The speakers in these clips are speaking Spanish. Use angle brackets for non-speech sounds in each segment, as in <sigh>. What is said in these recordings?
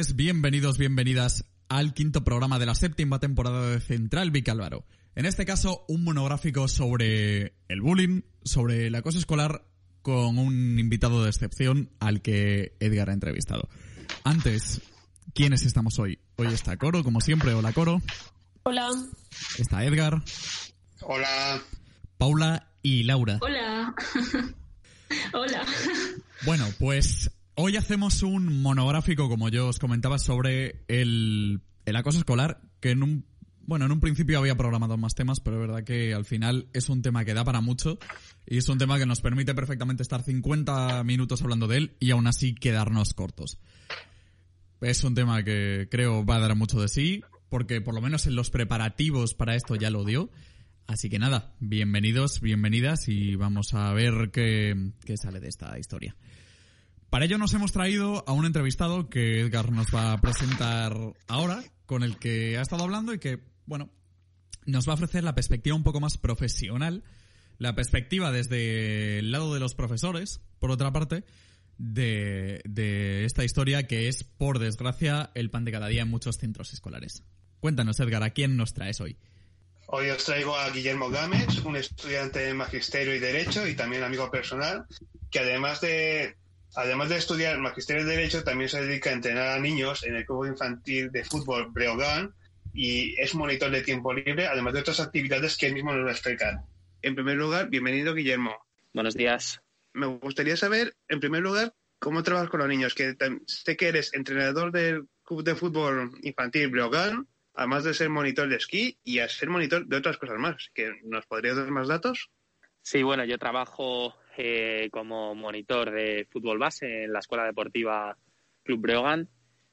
Tardes, bienvenidos, bienvenidas al quinto programa de la séptima temporada de Central Vicálvaro. En este caso, un monográfico sobre el bullying, sobre el acoso escolar, con un invitado de excepción al que Edgar ha entrevistado. Antes, ¿quiénes estamos hoy? Hoy está Coro, como siempre. Hola, Coro. Hola. Está Edgar. Hola. Paula y Laura. Hola. <laughs> Hola. Bueno, pues hoy hacemos un monográfico, como yo os comentaba, sobre el, acoso escolar, que en un bueno, en un principio había programado más temas, pero es verdad que al final es un tema que da para mucho y es un tema que nos permite perfectamente estar 50 minutos hablando de él y aún así quedarnos cortos. Es un tema que creo va a dar mucho de sí, porque por lo menos en los preparativos para esto ya lo dio. Así que nada, bienvenidos, bienvenidas y vamos a ver qué, qué sale de esta historia. Para ello nos hemos traído a un entrevistado que Edgar nos va a presentar ahora, con el que ha estado hablando y que, bueno, nos va a ofrecer la perspectiva un poco más profesional, la perspectiva desde el lado de los profesores, por otra parte, de, esta historia que es, por desgracia, el pan de cada día en muchos centros escolares. Cuéntanos, Edgar, ¿a quién nos traes hoy? Hoy os traigo a Guillermo Gámez, un estudiante de Magisterio y Derecho y también amigo personal, que además de Además de estudiar Magisterio de Derecho, también se dedica a entrenar a niños en el club infantil de fútbol Breogán y es monitor de tiempo libre, además de otras actividades que él mismo nos va a explicar. En primer lugar, bienvenido Guillermo. Buenos días. Me gustaría saber, en primer lugar, cómo trabajas con los niños, que sé que eres entrenador del club de fútbol infantil Breogán, además de ser monitor de esquí y a ser monitor de otras cosas más. que ¿Nos podrías dar más datos? Sí, bueno, yo trabajo eh, como monitor de fútbol base en la Escuela Deportiva Club Breogán.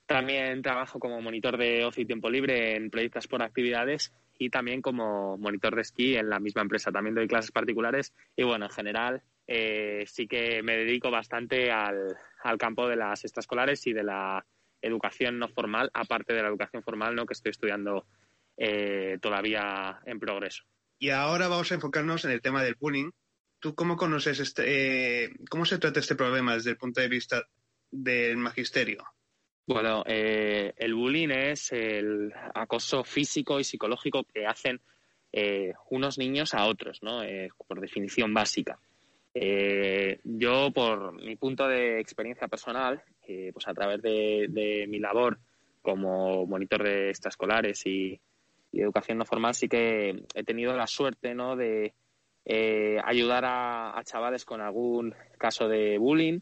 También trabajo como monitor de ocio y tiempo libre en proyectos por actividades y también como monitor de esquí en la misma empresa. También doy clases particulares y bueno, en general eh, sí que me dedico bastante al, al campo de las extraescolares y de la educación no formal, aparte de la educación formal, ¿no? que estoy estudiando eh, todavía en progreso. Y ahora vamos a enfocarnos en el tema del bullying. ¿Tú cómo conoces este, eh, cómo se trata este problema desde el punto de vista del magisterio? Bueno, eh, el bullying es el acoso físico y psicológico que hacen eh, unos niños a otros, ¿no? Eh, por definición básica. Yo, por mi punto de experiencia personal, pues a través de, de, mi labor como monitor de extraescolares y, y educación no formal, sí que he tenido la suerte, ¿no? De eh, ayudar a, chavales con algún caso de bullying,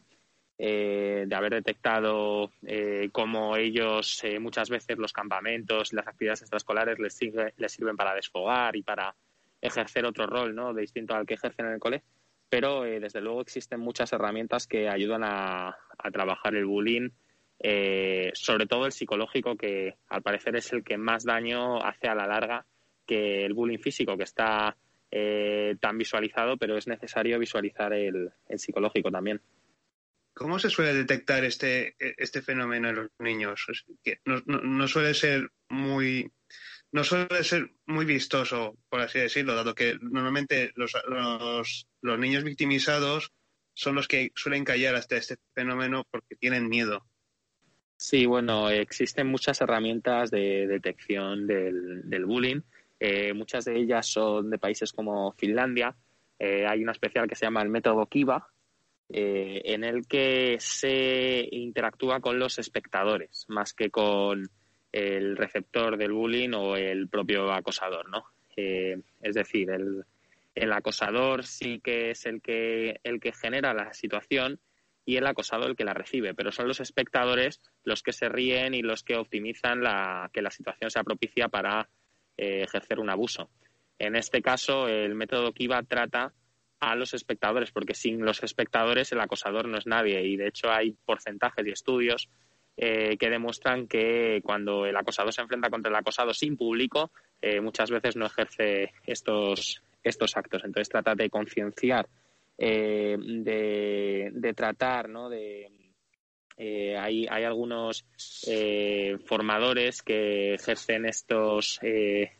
eh, de haber detectado eh, cómo ellos eh, muchas veces los campamentos las actividades extraescolares les, sirve, les sirven para desfogar y para ejercer otro rol ¿no? distinto al que ejercen en el cole. Pero eh, desde luego existen muchas herramientas que ayudan a, a trabajar el bullying, eh, sobre todo el psicológico, que al parecer es el que más daño hace a la larga que el bullying físico, que está eh, tan visualizado, pero es necesario visualizar el, el, psicológico también. ¿Cómo se suele detectar este, este fenómeno en los niños? Es que no, no, no, suele ser muy no suele ser muy vistoso, por así decirlo, dado que normalmente los, los, los niños victimizados son los que suelen callar hasta este fenómeno porque tienen miedo. Sí, bueno, existen muchas herramientas de detección del, del bullying eh, muchas de ellas son de países como Finlandia. Eh, hay una especial que se llama el método Kiva, eh, en el que se interactúa con los espectadores más que con el receptor del bullying o el propio acosador, ¿no? Eh, es decir, el, el, acosador sí que es el que, el que genera la situación y el acosado el que la recibe, pero son los espectadores los que se ríen y los que optimizan la, que la situación sea propicia para eh, ejercer un abuso. En este caso, el método Kiva trata a los espectadores, porque sin los espectadores el acosador no es nadie y de hecho hay porcentajes y estudios eh, que demuestran que cuando el acosador se enfrenta contra el acosado sin público, eh, muchas veces no ejerce estos, estos actos. Entonces trata de concienciar, eh, de, tratar, ¿no? De, hay, hay, algunos formadores que ejercen estos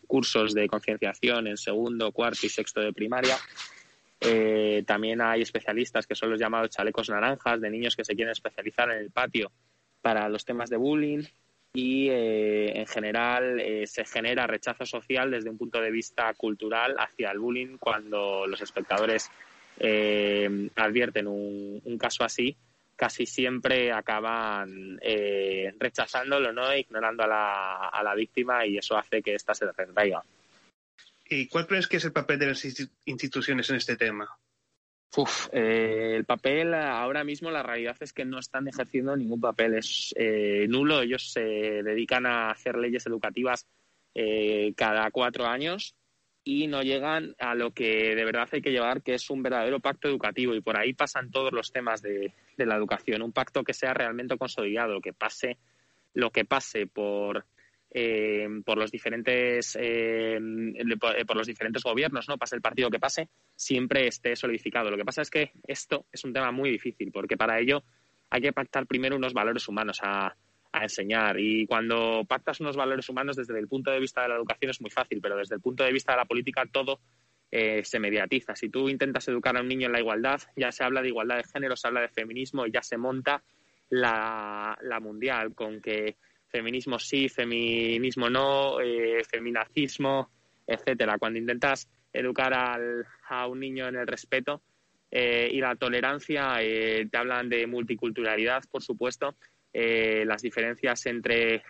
cursos de concienciación en segundo, cuarto y sexto de primaria. también hay especialistas que son los llamados chalecos naranjas, de niños que se quieren especializar en el patio para los temas de bullying y eh, en general eh, se genera rechazo social desde un punto de vista cultural hacia el bullying cuando los espectadores eh, advierten un, caso así casi siempre acaban rechazándolo no ignorando a la, a la víctima y eso hace que ésta se retraiga ¿Y cuál crees que es el papel de las instituciones en este tema? Uf, eh, el papel ahora mismo la realidad es que no están ejerciendo ningún papel, es eh, nulo. Ellos se dedican a hacer leyes educativas eh, cada cuatro años y no llegan a lo que de verdad hay que llevar, que es un verdadero pacto educativo. Y por ahí pasan todos los temas de, la educación. Un pacto que sea realmente consolidado, que pase lo que pase por eh, por los diferentes eh, por los diferentes gobiernos, no pase el partido que pase, siempre esté solidificado. Lo que pasa es que esto es un tema muy difícil, porque para ello hay que pactar primero unos valores humanos a, enseñar. Y cuando pactas unos valores humanos desde el punto de vista de la educación es muy fácil, pero desde el punto de vista de la política todo eh, se mediatiza. Si tú intentas educar a un niño en la igualdad, ya se habla de igualdad de género, se habla de feminismo y ya se monta la, la mundial con que feminismo sí, feminismo no, eh, feminacismo, etcétera. Cuando intentas educar al, a un niño en el respeto eh, y la tolerancia, eh, te hablan de multiculturalidad, por supuesto, eh, las diferencias entre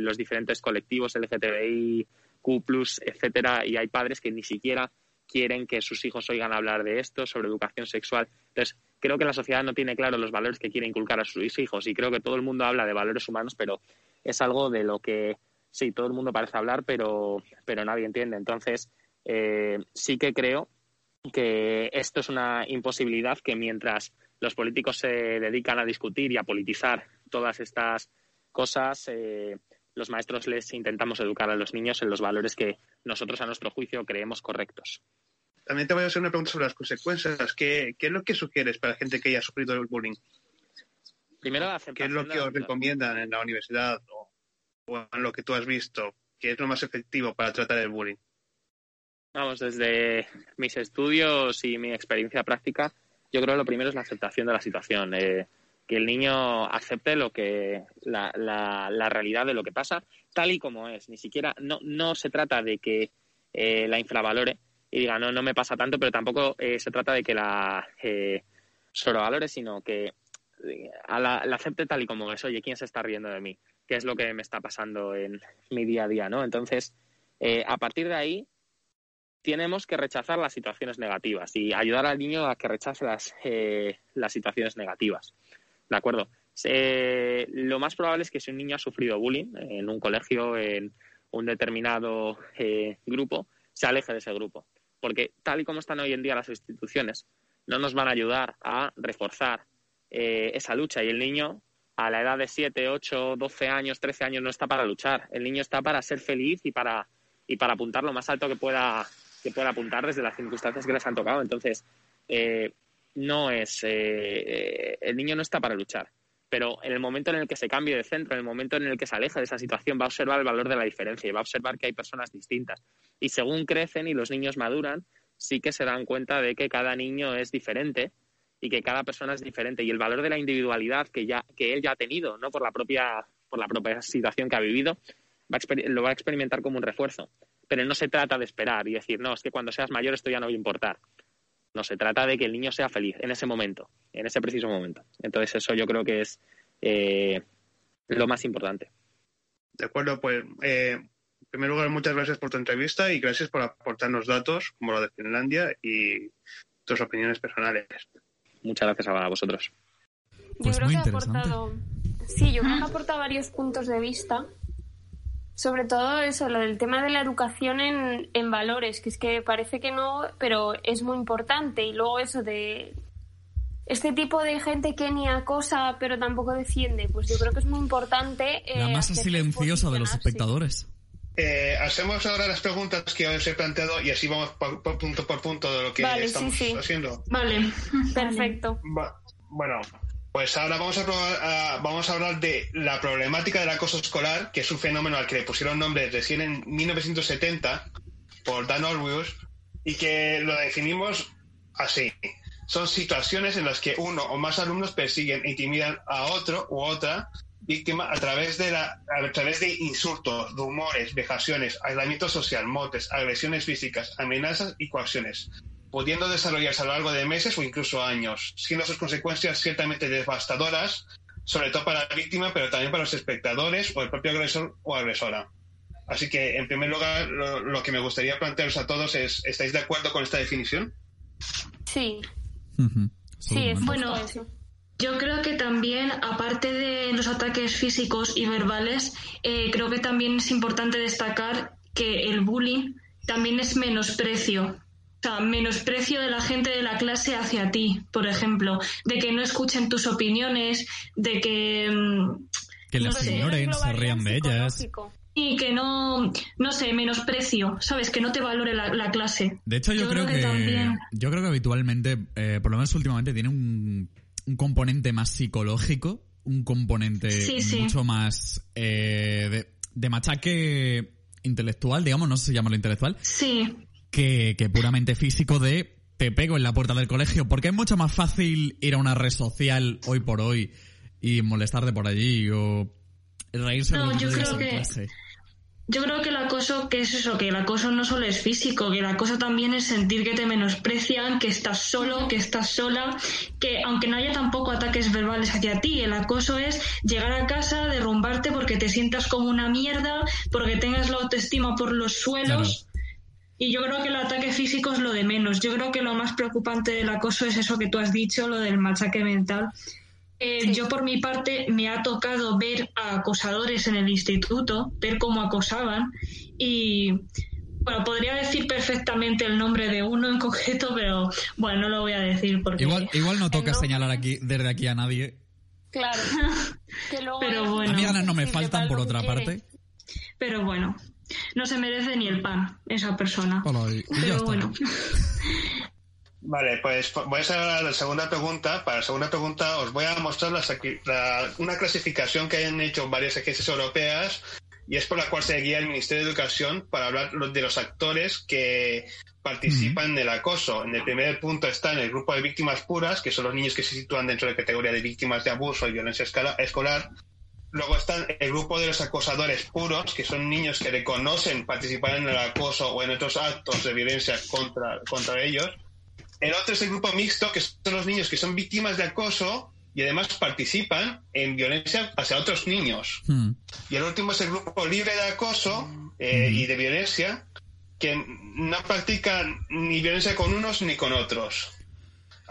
los diferentes colectivos LGTBI, Q+, etcétera, y hay padres que ni siquiera quieren que sus hijos oigan hablar de esto, sobre educación sexual. Entonces, creo que la sociedad no tiene claro los valores que quiere inculcar a sus hijos y creo que todo el mundo habla de valores humanos, pero es algo de lo que sí, todo el mundo parece hablar, pero, pero nadie entiende. Entonces, eh, sí que creo que esto es una imposibilidad que mientras los políticos se dedican a discutir y a politizar todas estas cosas, eh, los maestros les intentamos educar a los niños en los valores que nosotros, a nuestro juicio, creemos correctos. También te voy a hacer una pregunta sobre las consecuencias. ¿Qué, es lo que sugieres para la gente que haya sufrido el bullying? Primero, ¿Qué es lo que os recomiendan en la universidad o, en lo que tú has visto? ¿Qué es lo más efectivo para tratar el bullying? Vamos, desde mis estudios y mi experiencia práctica, yo creo que lo primero es la aceptación de la situación. Eh, que el niño acepte lo que la, la, realidad de lo que pasa tal y como es. Ni siquiera, no, no se trata de que eh, la infravalore, y diga, no, no me pasa tanto, pero tampoco eh, se trata de que la eh, sobrevalore, sino que eh, la, acepte tal y como es. Oye, ¿quién se está riendo de mí? ¿Qué es lo que me está pasando en mi día a día? ¿no? Entonces, a partir de ahí, tenemos que rechazar las situaciones negativas y ayudar al niño a que rechace las, las situaciones negativas. ¿De acuerdo? lo más probable es que si un niño ha sufrido bullying en un colegio, en un determinado grupo, se aleje de ese grupo porque tal y como están hoy en día las instituciones, no nos van a ayudar a reforzar eh, esa lucha y el niño a la edad de 7, 8, 12 años, 13 años no está para luchar, el niño está para ser feliz y para, y para apuntar lo más alto que pueda, que pueda apuntar desde las circunstancias que les han tocado. Entonces, eh, no es, eh, el niño no está para luchar pero en el momento en el que se cambie de centro, en el momento en el que se aleja de esa situación, va a observar el valor de la diferencia y va a observar que hay personas distintas. Y según crecen y los niños maduran, sí que se dan cuenta de que cada niño es diferente y que cada persona es diferente y el valor de la individualidad que ya que él ya ha tenido, no por la propia por la propia situación que ha vivido, lo va a experimentar como un refuerzo. Pero no se trata de esperar y decir, no, es que cuando seas mayor esto ya no va a importar. No, se trata de que el niño sea feliz en ese momento, en ese preciso momento. Entonces eso yo creo que es eh, lo más importante. De acuerdo, pues eh, en primer lugar muchas gracias por tu entrevista y gracias por aportarnos datos como lo de Finlandia y tus opiniones personales. Muchas gracias a vosotros. Pues yo creo muy que ha aportado. Sí, yo creo que ha aportado varios puntos de vista. Sobre todo eso, lo del tema de la educación en, en valores, que es que parece que no, pero es muy importante. Y luego eso de este tipo de gente que ni acosa, pero tampoco defiende, pues yo creo que es muy importante. eh, La masa silenciosa de los espectadores. Eh, hacemos ahora las preguntas que os he planteado y así vamos por, por punto por punto de lo que Vale, sí, estamos sí. haciendo. Vale. <laughs> Perfecto. Va- Bueno, pues ahora vamos a, probar- hablar de la problemática del acoso escolar, que es un fenómeno al que le pusieron nombre recién en 1970 por Dan Orwell y que lo definimos así. Son situaciones en las que uno o más alumnos persiguen e intimidan a otro u otra víctima a través de a través de insultos, rumores, vejaciones, aislamiento social, motes, agresiones físicas, amenazas y coacciones, pudiendo desarrollarse a lo largo de meses o incluso años, siendo sus consecuencias ciertamente devastadoras, sobre todo para la víctima, pero también para los espectadores o el propio agresor o agresora. Así que, en primer lugar, lo, lo que me gustaría plantearos a todos es, ¿estáis de acuerdo con esta definición? Sí, sí, es. Bueno. Yo creo que también, aparte de los ataques físicos y verbales, eh, creo que también es importante destacar que el bullying también es menosprecio. O sea, menosprecio de la gente de la clase hacia ti, por ejemplo, de que no escuchen tus opiniones, de que mm, que no las sé, ignoren, se rían de ellas. y que no, no sé, menosprecio, ¿sabes? Que no te valore la, la clase. De hecho, yo, Yo creo, creo que, que también. yo creo que habitualmente, eh, por lo menos últimamente, tiene un, un componente más psicológico, un componente Sí, sí. mucho más eh, de, de machaque intelectual, digamos, no sé si llamarlo intelectual, Sí, que, que puramente físico de te pego en la puerta del colegio, porque es mucho más fácil ir a una red social hoy por hoy y molestarte por allí o reírse No, de yo creo que- clase. Yo creo que el acoso, que es eso, que el acoso no solo es físico, que el acoso también es sentir que te menosprecian, que estás solo, que estás sola, que aunque no haya tampoco ataques verbales hacia ti, el acoso es llegar a casa, derrumbarte porque te sientas como una mierda, porque tengas la autoestima por los suelos. Y yo creo que el ataque físico es lo de menos. Yo creo que lo más preocupante del acoso es eso que tú has dicho, lo del machaque mental. Eh, Yo por mi parte me ha tocado ver a acosadores en el instituto, ver cómo acosaban y bueno, podría decir perfectamente el nombre de uno en <laughs> concreto, pero bueno, no lo voy a decir porque... Igual, igual no toca no- señalar aquí desde aquí a nadie. Claro. <laughs> Que luego Pero bueno. A mí ganas no me faltan por otra quiere. parte. Pero bueno, no se merece ni el pan esa persona. Hola, Pero bueno, <laughs> Vale, pues voy a hacer ahora la segunda pregunta. Para la segunda pregunta os voy a mostrar la sacri- la- una clasificación que han hecho varias agencias europeas y es por la cual se guía el Ministerio de Educación para hablar de los actores que participan del acoso. En el primer punto está en el grupo de víctimas puras, que son los niños que se sitúan dentro de la categoría de víctimas de abuso y violencia escala- escolar. Luego están el grupo de los acosadores puros, que son niños que reconocen participar en el acoso o en otros actos de violencia contra, contra ellos. El otro es el grupo mixto, que son los niños que son víctimas de acoso y además participan en violencia hacia otros niños. Hmm. Y el último es el grupo libre de acoso eh, y de violencia, que no practican ni violencia con unos ni con otros.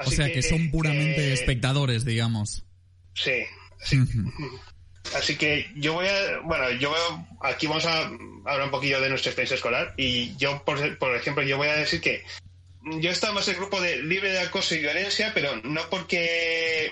O sea, que son puramente eh, espectadores, digamos. Sí. Así, Ujú. <laughs> así que yo voy a, bueno, yo veo- aquí vamos a hablar un poquillo de nuestra experiencia escolar y yo, por, por ejemplo, yo voy a decir que yo estaba más en el grupo de libre de acoso y violencia, pero no porque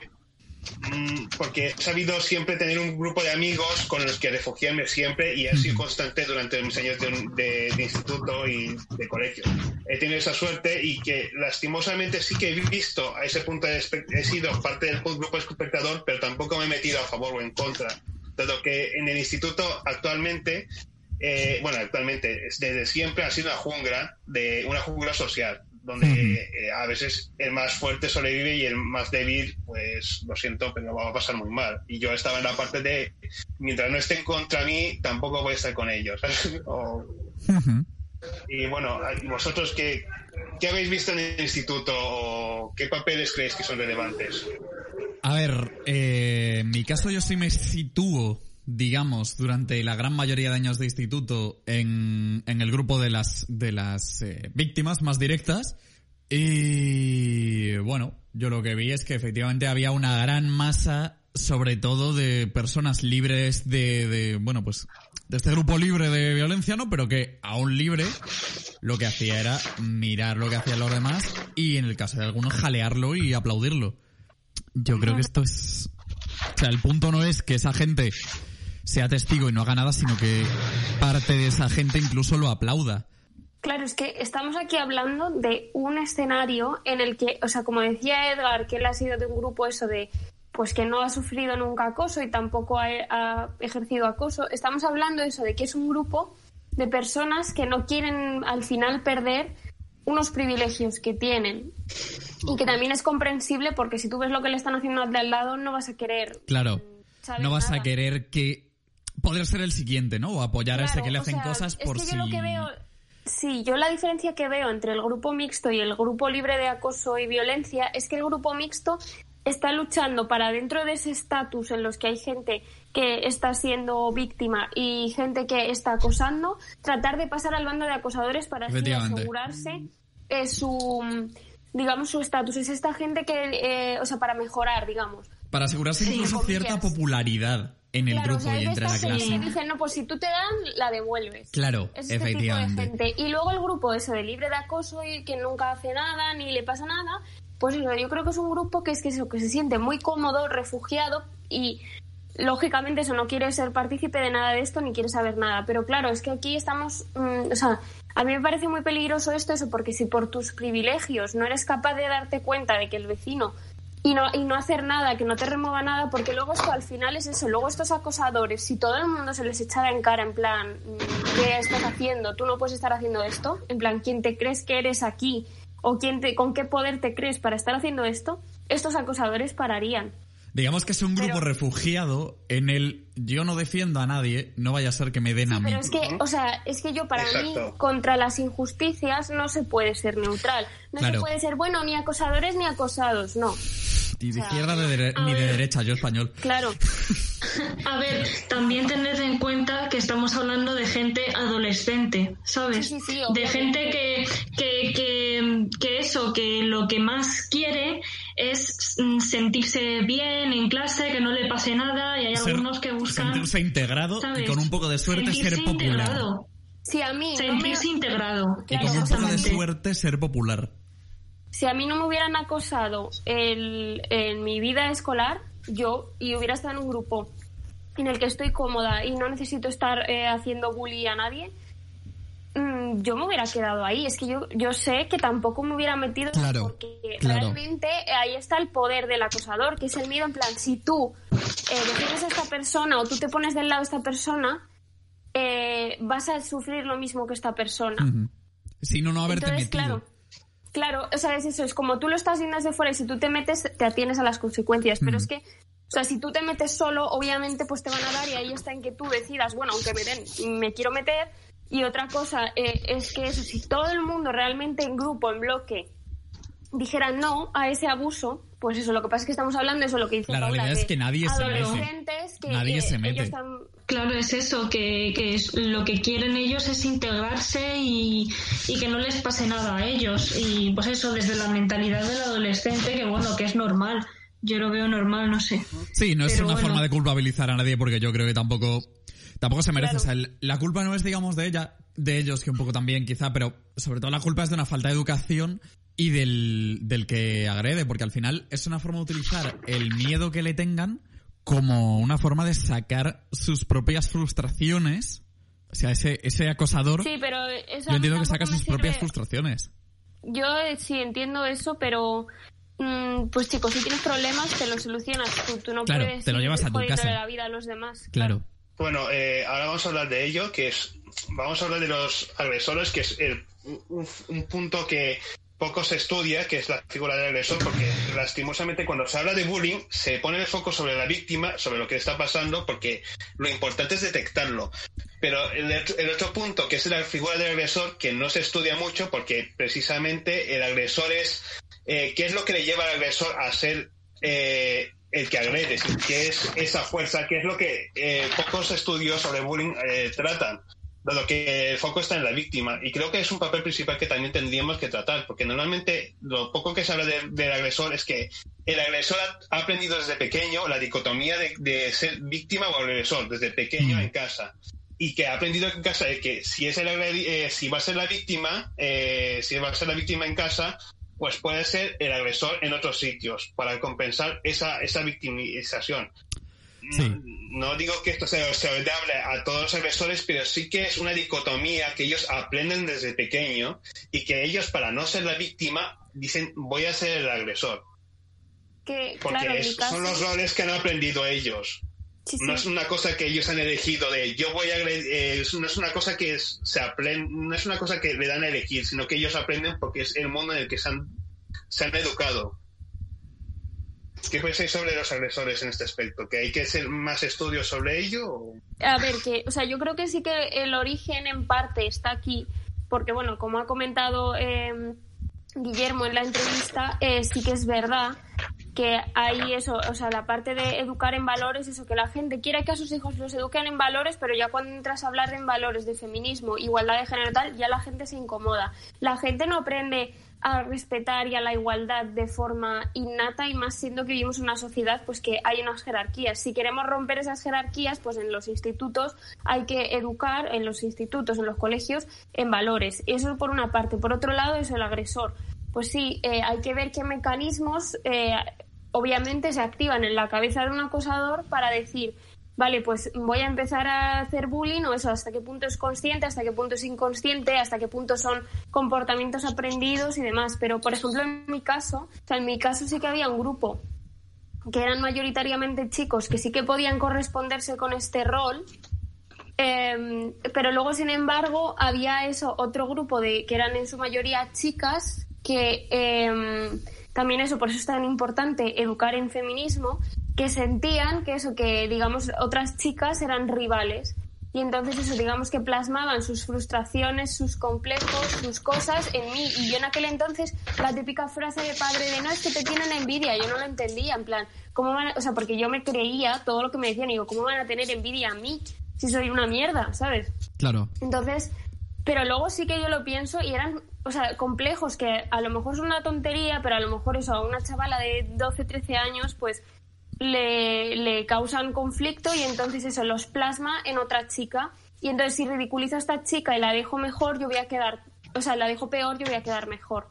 porque he sabido siempre tener un grupo de amigos con los que refugiarme siempre y ha sido constante durante mis años de, de- de instituto y de colegio. He tenido esa suerte y que lastimosamente sí que he visto a ese punto de he sido parte del grupo espectador, pero tampoco me he metido a favor o en contra. Dado que en el instituto actualmente, eh, bueno, actualmente, es desde siempre ha sido una jungla, de una jungla social, donde eh, a veces el más fuerte sobrevive y el más débil, pues lo siento, pero lo va a pasar muy mal. Y yo estaba en la parte de, mientras no estén contra mí, tampoco voy a estar con ellos. <laughs> O- y bueno, ¿y vosotros qué, qué habéis visto en el instituto o qué papeles creéis que son relevantes? A ver, eh, en mi caso yo sí me sitúo, digamos, durante la gran mayoría de años de instituto en, en el grupo de las, de las eh, víctimas más directas Y bueno, yo lo que vi es que efectivamente había una gran masa, sobre todo de personas libres de, de bueno, pues de este grupo libre de violencia, ¿no? Pero que aún libre lo que hacía era mirar lo que hacían los demás y en el caso de algunos jalearlo y aplaudirlo. Yo creo que esto es... O sea, el punto no es que esa gente sea testigo y no haga nada, sino que parte de esa gente incluso lo aplauda. Claro, es que estamos aquí hablando de un escenario en el que, o sea, como decía Edgar, que él ha sido de un grupo eso de, pues que no ha sufrido nunca acoso y tampoco ha, ha ejercido acoso. Estamos hablando eso, de que es un grupo de personas que no quieren al final perder unos privilegios que tienen y que también es comprensible porque si tú ves lo que le están haciendo al de al lado no vas a querer Claro, saber no vas a querer que... Poder ser el siguiente, ¿no? O apoyar a este que le o hacen sea, cosas es por que si... yo lo que veo sí yo la diferencia que veo entre el grupo mixto y el grupo libre de acoso y violencia es que el grupo mixto está luchando para dentro de ese estatus en los que hay gente que está siendo víctima y gente que está acosando tratar de pasar al bando de acosadores para así asegurarse eh, su digamos su estatus. Es esta gente que eh, o sea para mejorar digamos. Para asegurarse incluso cierta popularidad en el Claro, o grupo sea, y entre la clase. que dicen, no, pues si tú te dan, la devuelves. Claro, Es efectivamente. Tipo de gente. Y luego el grupo eso de libre de acoso y que nunca hace nada ni le pasa nada, pues eso, yo creo que es un grupo que es que, eso, que se siente muy cómodo, refugiado y lógicamente eso no quiere ser partícipe de nada de esto ni quiere saber nada. Pero claro, es que aquí estamos, mm, o sea, a mí me parece muy peligroso esto, eso, porque si por tus privilegios no eres capaz de darte cuenta de que el vecino y no, y no hacer nada, que no te remueva nada, porque luego esto al final es eso, luego estos acosadores, si todo el mundo se les echara en cara en plan, ¿qué estás haciendo? Tú no puedes estar haciendo esto, en plan, ¿quién te crees que eres aquí? ¿O quién te, con qué poder te crees para estar haciendo esto? Estos acosadores pararían. Digamos que es un grupo Pero- refugiado en el yo no defiendo a nadie, no vaya a ser que me den a mí. Pero es que, o sea, es que yo para mí, Exacto. contra las injusticias no se puede ser neutral. No Claro. se puede ser, bueno, ni acosadores ni acosados, no. Ni de o sea, izquierda de dere- a ni de ver. derecha, yo español. Claro. <laughs> A ver, también tened en cuenta que estamos hablando de gente adolescente, ¿sabes? Sí, sí, sí, de gente que, que, que, que eso, que lo que más quiere es sentirse bien en clase, que no le pase nada, y hay Ser- algunos que buscan sentirse integrado y con un poco de suerte ser popular. integrado. Si a mí no me, Sentirse integrado. Y con un poco de suerte ser popular. si a mí no me hubieran acosado el- en mi vida escolar, yo, y hubiera estado en un grupo en el que estoy cómoda y no necesito estar eh, haciendo bully a nadie, mm, yo me hubiera quedado ahí. Es que yo, yo sé que tampoco me hubiera metido Claro, porque claro. realmente ahí está el poder del acosador, que es el miedo en plan, si tú eh, defiendes a esta persona o tú te pones del lado de esta persona, eh, vas a sufrir lo mismo que esta persona. Si no, no haberte Entonces, metido. claro, claro, o sea, es eso, es como tú lo estás viendo desde fuera y si tú te metes, te atienes a las consecuencias, pero es que, o sea, si tú te metes solo, obviamente pues te van a dar y ahí está en que tú decidas, bueno, aunque me den, me quiero meter. Y otra cosa eh, es que eso, si todo el mundo realmente en grupo, en bloque, dijera no a ese abuso, pues eso, lo que pasa es que estamos hablando de eso, lo que dice La Paula, realidad es que nadie se mete. que, Nadie que se mete. están Claro, es eso, que, que es- lo que quieren ellos es integrarse y, y que no les pase nada a ellos. Y pues eso, desde la mentalidad del adolescente, que bueno, que es normal. Yo lo veo normal, no sé. Sí, no es Pero una bueno. forma de culpabilizar a nadie porque yo creo que tampoco tampoco se merece. Claro. O sea, el- la culpa no es, digamos, de ella, de ellos, que un poco también quizá, pero sobre todo la culpa es de una falta de educación y del, del que agrede, porque al final es una forma de utilizar el miedo que le tengan como una forma de sacar sus propias frustraciones. O sea, ese, ese acosador, Sí, pero eso yo entiendo que saca sus propias frustraciones. Yo eh, sí entiendo eso, pero mm, pues chicos, si tienes problemas te los solucionas tú. Tú no Claro, puedes te lo llevas a tu casa. la vida a los demás. Claro. Bueno, eh, ahora vamos a hablar de ello, que es, vamos a hablar de los agresores, que es el- un, un punto que poco se estudia, que es la figura del agresor, porque lastimosamente cuando se habla de bullying se pone el foco sobre la víctima, sobre lo que está pasando, porque lo importante es detectarlo. Pero el, otro- punto, que es la figura del agresor, que no se estudia mucho, porque precisamente el agresor es, eh, ¿qué es lo que le lleva al agresor a ser eh, el que agrede? ¿Qué es esa fuerza? ¿Qué es lo que eh, pocos estudios sobre bullying eh, tratan? dado que el foco está en la víctima. Y creo que es un papel principal que también tendríamos que tratar, porque normalmente lo poco que se habla del agresor es que el agresor ha, aprendido desde pequeño la dicotomía de, ser víctima o agresor, desde pequeño en casa. Y que ha aprendido en casa de que si, es el, eh, si va a ser la víctima, eh, si va a ser la víctima en casa, pues puede ser el agresor en otros sitios para compensar esa, esa victimización. No, digo que esto sea saludable a todos los agresores, pero sí que es una dicotomía que ellos aprenden desde pequeño y que ellos, para no ser la víctima, dicen voy a ser el agresor. Que, Porque son los roles que han aprendido ellos. No es una cosa que ellos han elegido de yo voy a eh, no es una cosa que se aprende, no es una cosa que le dan a elegir, sino que ellos aprenden porque es el mundo en el que se han, se han educado. ¿Qué pensáis sobre los agresores en este aspecto? ¿Que hay que hacer más estudios sobre ello? A ver, que, o sea, yo creo que sí que el origen en parte está aquí, porque bueno, como ha comentado em, Guillermo en la entrevista, eh, sí que es verdad que hay eso, o sea, la parte de educar en valores, eso, que la gente quiere que a sus hijos los eduquen en valores, pero ya cuando entras a hablar de valores, de feminismo, igualdad de género tal, ya la gente se incomoda. La gente no aprende a respetar y a la igualdad de forma innata y más siendo que vivimos en una sociedad pues que hay unas jerarquías. Si queremos romper esas jerarquías, pues en los institutos hay que educar, en los institutos, en los colegios, en valores. Eso por una parte. Por otro lado es el agresor. Pues sí, eh, hay que ver qué mecanismos eh, obviamente se activan en la cabeza de un acosador para decir vale, pues voy a empezar a hacer bullying o eso, hasta qué punto es consciente, hasta qué punto es inconsciente, hasta qué punto son comportamientos aprendidos y demás. Pero, por ejemplo, en mi caso, o sea, en mi caso sí que había un grupo que eran mayoritariamente chicos que sí que podían corresponderse con este rol, em, pero luego, sin embargo, había eso, otro grupo de que eran en su mayoría chicas que em, también eso, por eso es tan importante educar en feminismo, que sentían que eso, que digamos otras chicas eran rivales. Y entonces eso, digamos que plasmaban sus frustraciones, sus complejos, sus cosas en mí. Y yo en aquel entonces, la típica frase de padre de no, es que te tienen envidia, yo no lo entendía, en plan, ¿cómo van o sea, porque yo me creía todo lo que me decían, y digo, ¿cómo van a tener envidia a mí si soy una mierda, ¿sabes? Claro. Entonces, pero luego sí que yo lo pienso y eran, o sea, complejos que a lo mejor es una tontería, pero a lo mejor eso a una chavala de 12, 13 años, pues le, le causan conflicto y entonces eso los plasma en otra chica. Y entonces si ridiculizo a esta chica y la dejo mejor, yo voy a quedar, o sea, la dejo peor, yo voy a quedar mejor.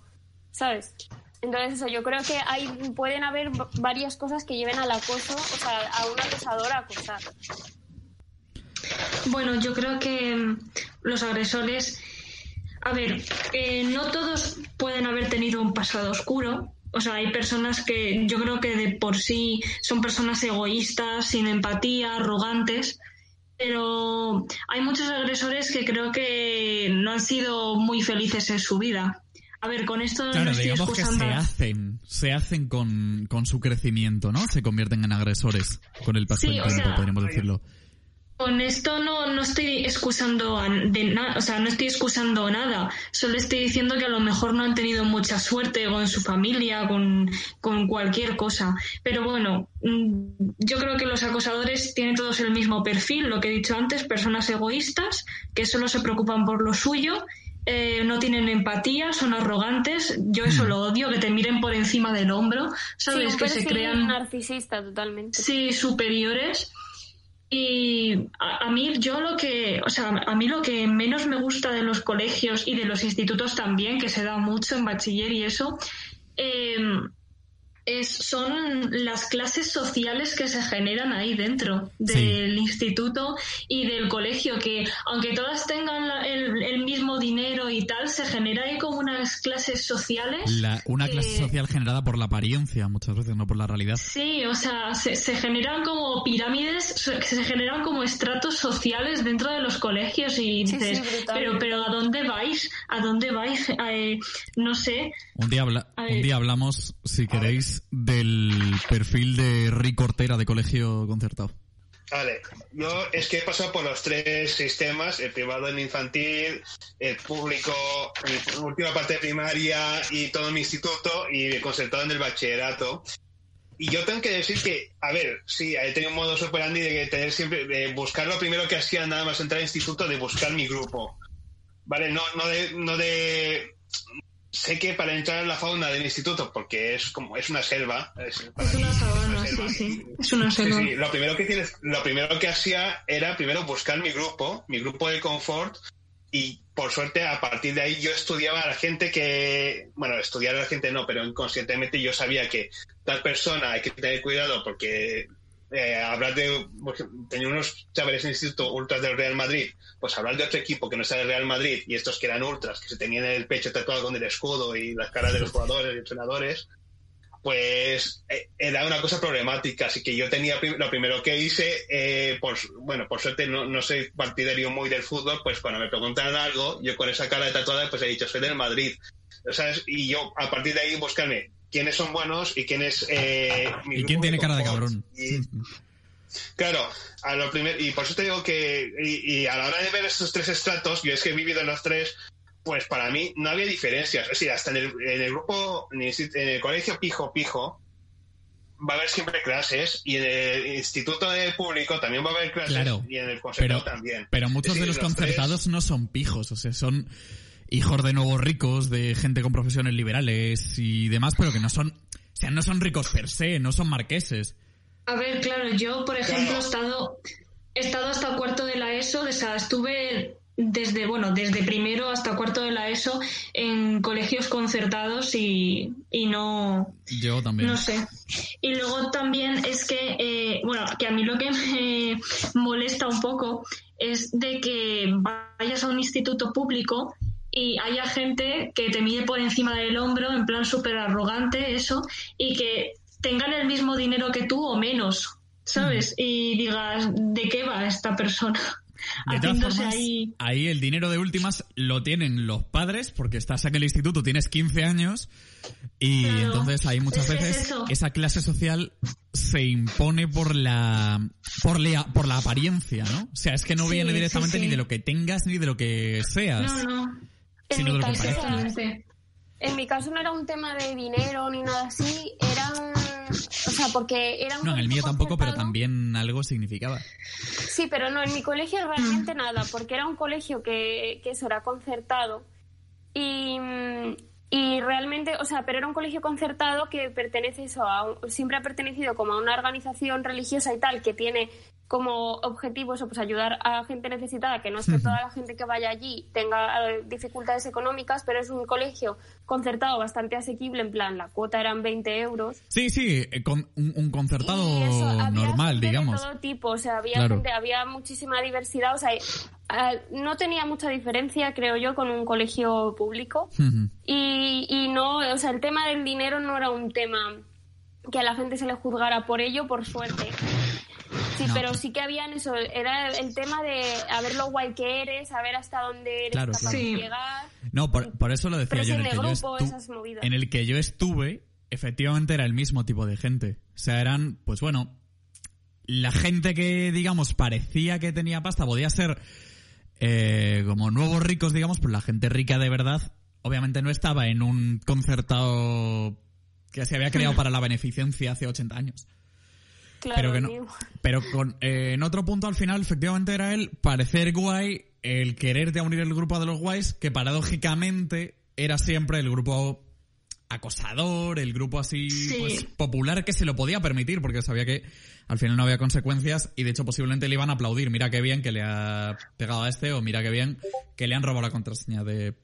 ¿Sabes? Entonces eso, yo creo que hay, pueden haber varias cosas que lleven al acoso, o sea, a un acosador a acosar. Bueno, yo creo que mm, los agresores, a ver, eh, no todos pueden haber tenido un pasado oscuro, o sea, hay personas que yo creo que de por sí son personas egoístas, sin empatía, arrogantes, pero hay muchos agresores que creo que no han sido muy felices en su vida. A ver, con esto claro, digamos que se hacen, se hacen con, su crecimiento, ¿no? Se convierten en agresores con el paso del tiempo, podríamos decirlo. Con esto no, no estoy excusando de nada, o sea, no estoy excusando nada. Solo estoy diciendo que a lo mejor no han tenido mucha suerte con su familia, con, con cualquier cosa. Pero bueno, mm, yo creo que los acosadores tienen todos el mismo perfil, lo que he dicho antes, personas egoístas que solo se preocupan por lo suyo eh, no tienen empatía, son arrogantes. Yo eso hmm. lo odio, que te miren por encima del hombro, ¿sabes? que se crean. narcisista totalmente. Sí, superiores. Y a, mí, yo lo que, o sea, a mí lo que menos me gusta de los colegios y de los institutos también, que se da mucho en bachiller y eso, eh, son las clases sociales que se generan ahí dentro del instituto y del colegio, que aunque todas tengan el, mismo dinero y tal, se genera ahí como unas clases sociales. una clase social generada por la apariencia, muchas veces, no por la realidad. Sí, o sea, se, generan como pirámides, se generan como estratos sociales dentro de los colegios y dices, pero, pero ¿a dónde vais? ¿A dónde vais? Eh, no sé. Un día, un día hablamos, si queréis, del perfil de Rick Ortera de colegio concertado. Vale, yo es que he pasado por los tres sistemas, el privado, el infantil, el público, última parte primaria y todo mi instituto y concertado en el bachillerato. y yo tengo que decir que, a ver, sí, he tenido un modo superandi de tener siempre, de buscar lo primero que hacía nada más entrar al instituto, de buscar mi grupo. Vale, no, no de, no de sé que para entrar en la fauna del instituto, porque es como es una selva. Es, una sabana, sí, sí. Es una selva. Sí, Lo primero que tienes, lo primero que hacía era primero buscar mi grupo, mi grupo de confort, y por suerte a partir de ahí yo estudiaba a la gente que, bueno, estudiar a la gente no, pero inconscientemente yo sabía que tal persona hay que tener cuidado porque eh, hablar de, tenía unos chavales en el instituto ultras del Real Madrid, pues hablar de otro equipo que no sea del Real Madrid y estos que eran ultras, que se tenían el pecho tatuado con el escudo y las caras de los jugadores y entrenadores, pues eh, era una cosa problemática. Así que yo tenía, lo primero que hice, eh, por, bueno, por suerte no, no, soy partidario muy del fútbol, pues cuando me preguntan algo, yo con esa cara de tatuada, pues he dicho, soy del Madrid. ¿Sabes? Y yo a partir de ahí buscarme quiénes son buenos y quién es... Eh, <laughs> ¿Y quién tiene cara de cabrón? claro, a lo primero, y por eso te digo que, y, a la hora de ver estos tres estratos, yo es que he vivido en los tres, pues para mí no había diferencias. Es decir, hasta en el, en el grupo, en el colegio Pijo Pijo, va a haber siempre clases y en el instituto de público también va a haber clases y en el concertado también. Pero muchos de los, concertados no son pijos, o sea, son hijos de nuevos ricos, de gente con profesiones liberales y demás, pero que no son, o sea, no son ricos per se, no son marqueses. A ver, claro, yo, por ejemplo, he estado, he estado hasta cuarto de la ESO, o sea, estuve desde, bueno, desde primero hasta cuarto de la ESO en colegios concertados y, y no... Yo también. No sé. Y luego también es que, eh, bueno, que a mí lo que me molesta un poco es de que vayas a un instituto público y haya gente que te mide por encima del hombro, en plan súper arrogante, eso, y que tengan el mismo dinero que tú o menos, ¿sabes? Y digas, ¿de qué va esta persona? De todas formas, ahí... ahí... el dinero de últimas lo tienen los padres, porque estás en el instituto, tienes 15 años, y entonces ahí muchas veces esa clase social se impone por la, por la por la apariencia, ¿no? O sea, es que no viene directamente ni de lo que tengas ni de lo que seas. No, no. En mi, caso, en mi caso no era un tema de dinero ni nada así, era o sea, porque era un No, en el mío tampoco, pero también algo significaba. Sí, pero no, en mi colegio realmente nada, porque era un colegio que, que eso era concertado y, y realmente, o sea, pero era un colegio concertado que pertenece eso a, siempre ha pertenecido como a una organización religiosa y tal que tiene como objetivo eso, pues ayudar a gente necesitada, que no es que toda la gente que vaya allí tenga eh, dificultades económicas, pero es un colegio concertado bastante asequible, en plan, la cuota eran 20 euros. Sí, sí, eh, con un, concertado normal, digamos. De todo tipo, o sea, había gente, había muchísima diversidad, o sea, no tenía mucha diferencia, creo yo, con un colegio público. y, y no, o sea, el tema del dinero no era un tema que a la gente se le juzgara por ello, por suerte. Sí, pero sí que habían eso, era el tema de a ver lo guay que eres, a ver hasta dónde eres capaz de llegar. No, por, eso lo decía yo. En el, que yo en el que yo estuve, efectivamente era el mismo tipo de gente. O sea, eran, pues bueno, la gente que, digamos, parecía que tenía pasta podía ser eh, como nuevos ricos, digamos, pero la gente rica de verdad, obviamente no estaba en un concertado que se había creado hmm. para la beneficencia hace 80 años pero que no. Pero con, eh, en otro punto al final, efectivamente, era el parecer guay, el quererte unir el grupo de los guays, que paradójicamente era siempre el grupo acosador, el grupo así pues, popular que se lo podía permitir, porque sabía que al final no había consecuencias y de hecho posiblemente le iban a aplaudir. Mira qué bien que le ha pegado a este o mira qué bien que le han robado la contraseña de...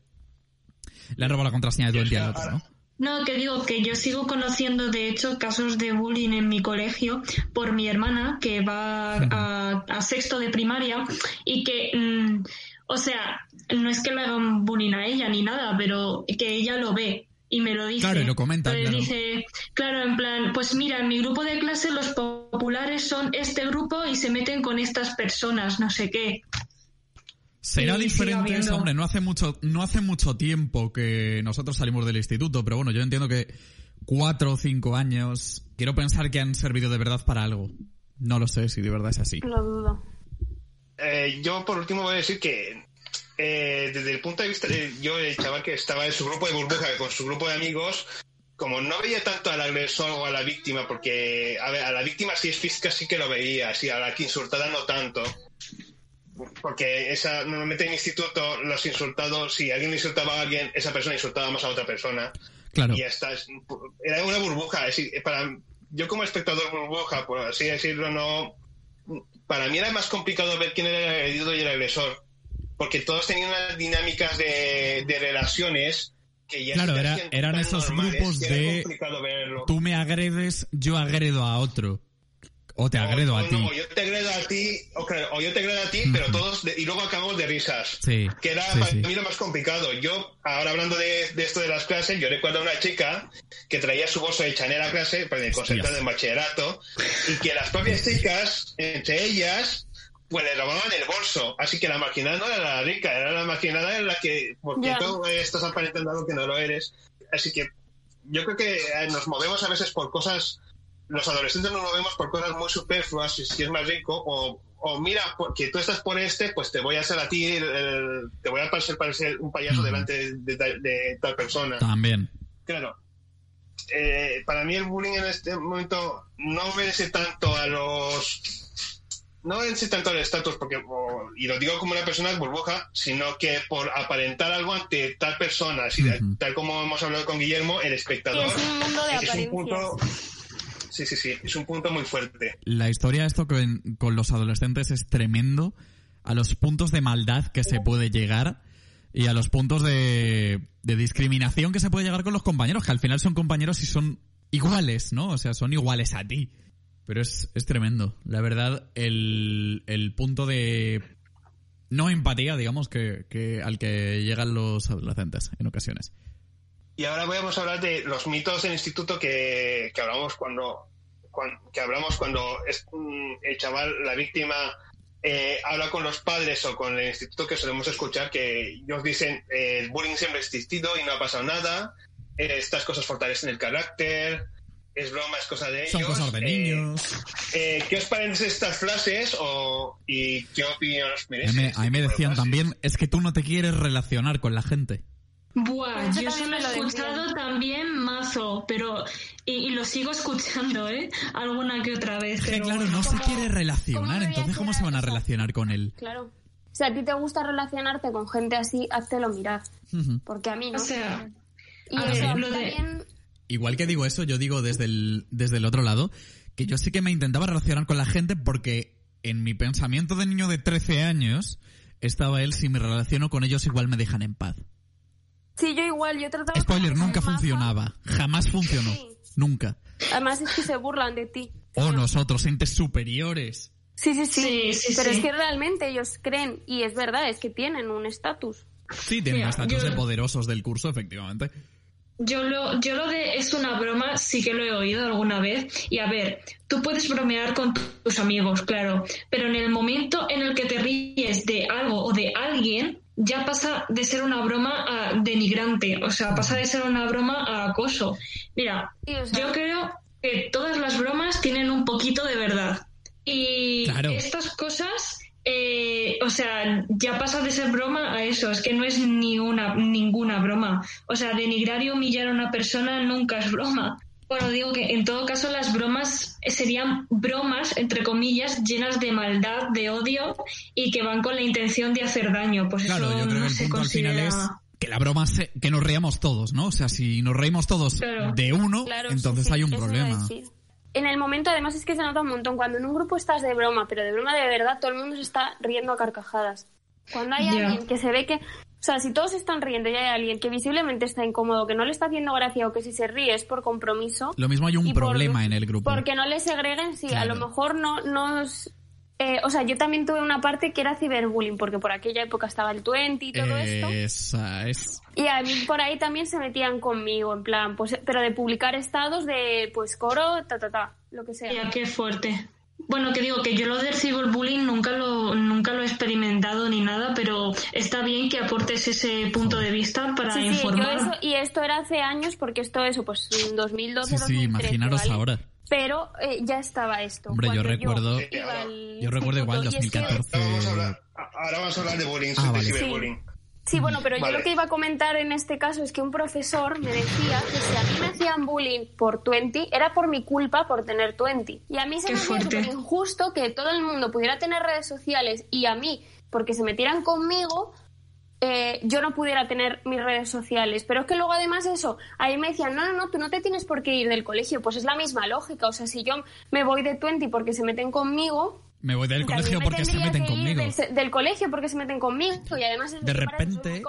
Le han robado la contraseña de tu día al otro, ¿no? No, que digo que yo sigo conociendo, de hecho, casos de bullying en mi colegio por mi hermana, que va a, sexto de primaria, y que, mm, o sea, no es que le hagan bullying a ella ni nada, pero que ella lo ve y me lo dice. Claro, y lo comenta. Claro. dice, claro, en plan, pues mira, en mi grupo de clase los populares son este grupo y se meten con estas personas, no sé qué. Será diferente eso, hombre, no hace mucho, no hace mucho tiempo que nosotros salimos del instituto, pero bueno, yo entiendo que cuatro o cinco años, quiero pensar que han servido de verdad para algo. No lo sé si de verdad es así. Lo dudo. Eh, yo por último voy a decir que eh, desde el punto de vista de yo, el chaval que estaba en su grupo de burbuja con su grupo de amigos, como no veía tanto al agresor o a la víctima, porque a, ver, a la víctima si es física sí que lo veía, si a la que insultada no tanto. Porque esa, normalmente en instituto los insultados, si alguien insultaba a alguien, esa persona insultaba más a otra persona. Claro. Y ya está. es- Era una burbuja. es decir, para, yo como espectador burbuja, por así decirlo, no... Para mí era más complicado ver quién era el agredido y el agresor. Porque todos tenían unas dinámicas de, de relaciones que ya Claro, era- eran esos grupos de-. Tú me agredes, yo agredo a otro. O te agredo a ti. no, yo te agredo a ti, o, claro, o yo te agredo a ti, pero todos, de- y luego acabamos de risas. Sí, Que era sí, para sí. mí lo más complicado. Yo, ahora hablando de, de esto de las clases, yo recuerdo a una chica que traía su bolso de Chanel a clase, para el concentrado Hostias. de bachillerato, y que las propias chicas, entre ellas, pues le robaban el bolso. Así que la marginada no era la rica, era la marginada en la que, porque tú eh, estás aparentando algo que no lo eres. Así que yo creo que eh, nos movemos a veces por cosas, los adolescentes nos movemos por cosas muy superfluas, si, si es más rico, o, o mira, porque tú estás por este, pues te voy a hacer a ti, el- el- te voy a parecer, parecer un payaso Ujú. delante de, de- de tal persona. También. Claro. Eh, para mí el bullying en este momento no obedece tanto a los... No obedece tanto al estatus, porque, o- y lo digo como una persona burbuja, sino que por aparentar algo ante tal persona, así, tal como hemos hablado con Guillermo, el Y espectador. es un mundo de ese es un punto, sí, sí, sí, es un punto muy fuerte. La historia de esto con, con los adolescentes es tremendo. A los puntos de maldad que se puede llegar y a los puntos de, de discriminación que se puede llegar con los compañeros, que al final son compañeros y son iguales, ¿no? O sea, son iguales a ti. Pero es, es tremendo. La verdad, el, el punto de no empatía, digamos, que, que al que llegan los adolescentes en ocasiones. Y ahora vamos a hablar de los mitos del instituto que, que hablamos cuando, cuan- que hablamos cuando es, mm, el chaval, la víctima, eh, habla con los padres o con el instituto que solemos escuchar que ellos dicen eh, el bullying siempre ha existido y no ha pasado nada, eh, estas cosas fortalecen el carácter, es broma, es cosa de ellos. Son cosas de eh, niños. eh, ¿Qué os parecen estas frases o, y qué opinión os A mí, merece? me- a mí me decían frases? también, es que tú no te quieres relacionar con la gente. Buah, yo eso lo me he escuchado también mazo, pero y, y lo sigo escuchando, ¿eh? Alguna que otra vez. Es que pero claro, no se ¿Cómo- quiere relacionar, entonces ¿cómo se van a relacionar con él? Claro. Si a ti te gusta relacionarte con gente así, háztelo mirar. Ujú. Porque a mí no. O sea, y a eso, ver, a mí lo de- también... Igual que digo eso, yo digo desde el, desde el otro lado, que yo sí que me intentaba relacionar con la gente porque en mi pensamiento de niño de 13 años estaba él, si me relaciono con ellos igual me dejan en paz. Sí, yo igual, yo trataba... Spoiler, de nunca funcionaba, jamás funcionó, Sí. nunca. Además es que se burlan de ti. O nosotros, entes superiores. Sí, sí, sí. Sí, sí, Pero sí. es que realmente ellos creen, y es verdad, es que tienen un estatus. Sí, tienen Mira, estatus yo- de poderosos del curso, efectivamente. Yo lo, yo lo de es una broma sí que lo he oído alguna vez. Y a ver, tú puedes bromear con tu- tus amigos, claro, pero en el momento en el que te ríes de algo o de alguien, ya pasa de ser una broma a denigrante, o sea, pasa de ser una broma a acoso. Mira, Sí, o sea- yo creo que todas las bromas tienen un poquito de verdad. Y Claro. estas cosas, eh, o sea, ya pasa de ser broma a eso, es que no es ni una, ninguna broma. O sea, denigrar y humillar a una persona nunca es broma. Bueno, digo que en todo caso las bromas serían bromas, entre comillas, llenas de maldad, de odio y que van con la intención de hacer daño. Pues Claro, eso yo creo no que el se punto al final considera... es que la broma se, que nos reíamos todos, ¿no? O sea, si nos reímos todos Claro. de uno, Claro, entonces sí, sí, hay un problema. En el momento, además, es que se nota un montón. Cuando en un grupo estás de broma, pero de broma de verdad, todo el mundo se está riendo a carcajadas. Cuando hay alguien que se ve que. O sea, si todos están riendo y hay alguien que visiblemente está incómodo, que no le está haciendo gracia o que si se ríe es por compromiso. Lo mismo hay un por- problema en el grupo. Porque no le segreguen, sí, a lo mejor no nos. Eh, o sea, yo también tuve una parte que era ciberbullying, porque por aquella época estaba el 20 y todo esto. Esa es. Y a mí por ahí también se metían conmigo, en plan, pues, pero de publicar estados de, pues, coro, ta, ta, ta, lo que sea. Ya, qué fuerte. Bueno, que digo que yo lo del cyberbullying nunca lo, nunca lo he experimentado ni nada, pero está bien que aportes ese punto de vista para Sí, sí, yo informar. eso, y esto era hace años, porque esto, eso, pues, en 2012, Sí, sí, 2013, imaginaros ¿vale? ahora. Pero eh, ya estaba esto. Hombre, yo recuerdo- al Yo recuerdo igual instituto, y es que- 2014. Ahora vamos a hablar, ahora vamos a hablar de bullying, Ah, vale. ciberbullying. Sí, bueno, pero yo lo que iba a comentar en este caso es que un profesor me decía que si a mí me hacían bullying por 20, era por mi culpa por tener 20. Y a mí se Qué me hacía súper injusto que todo el mundo pudiera tener redes sociales y a mí, porque se metieran conmigo, eh, yo no pudiera tener mis redes sociales. Pero es que luego además eso, ahí me decían, no, no, no, tú no te tienes por qué ir del colegio. Pues es la misma lógica. O sea, si yo me voy de 20 porque se meten conmigo, Me voy del colegio porque se meten conmigo. Del, del colegio porque se meten conmigo. Y además es De repente-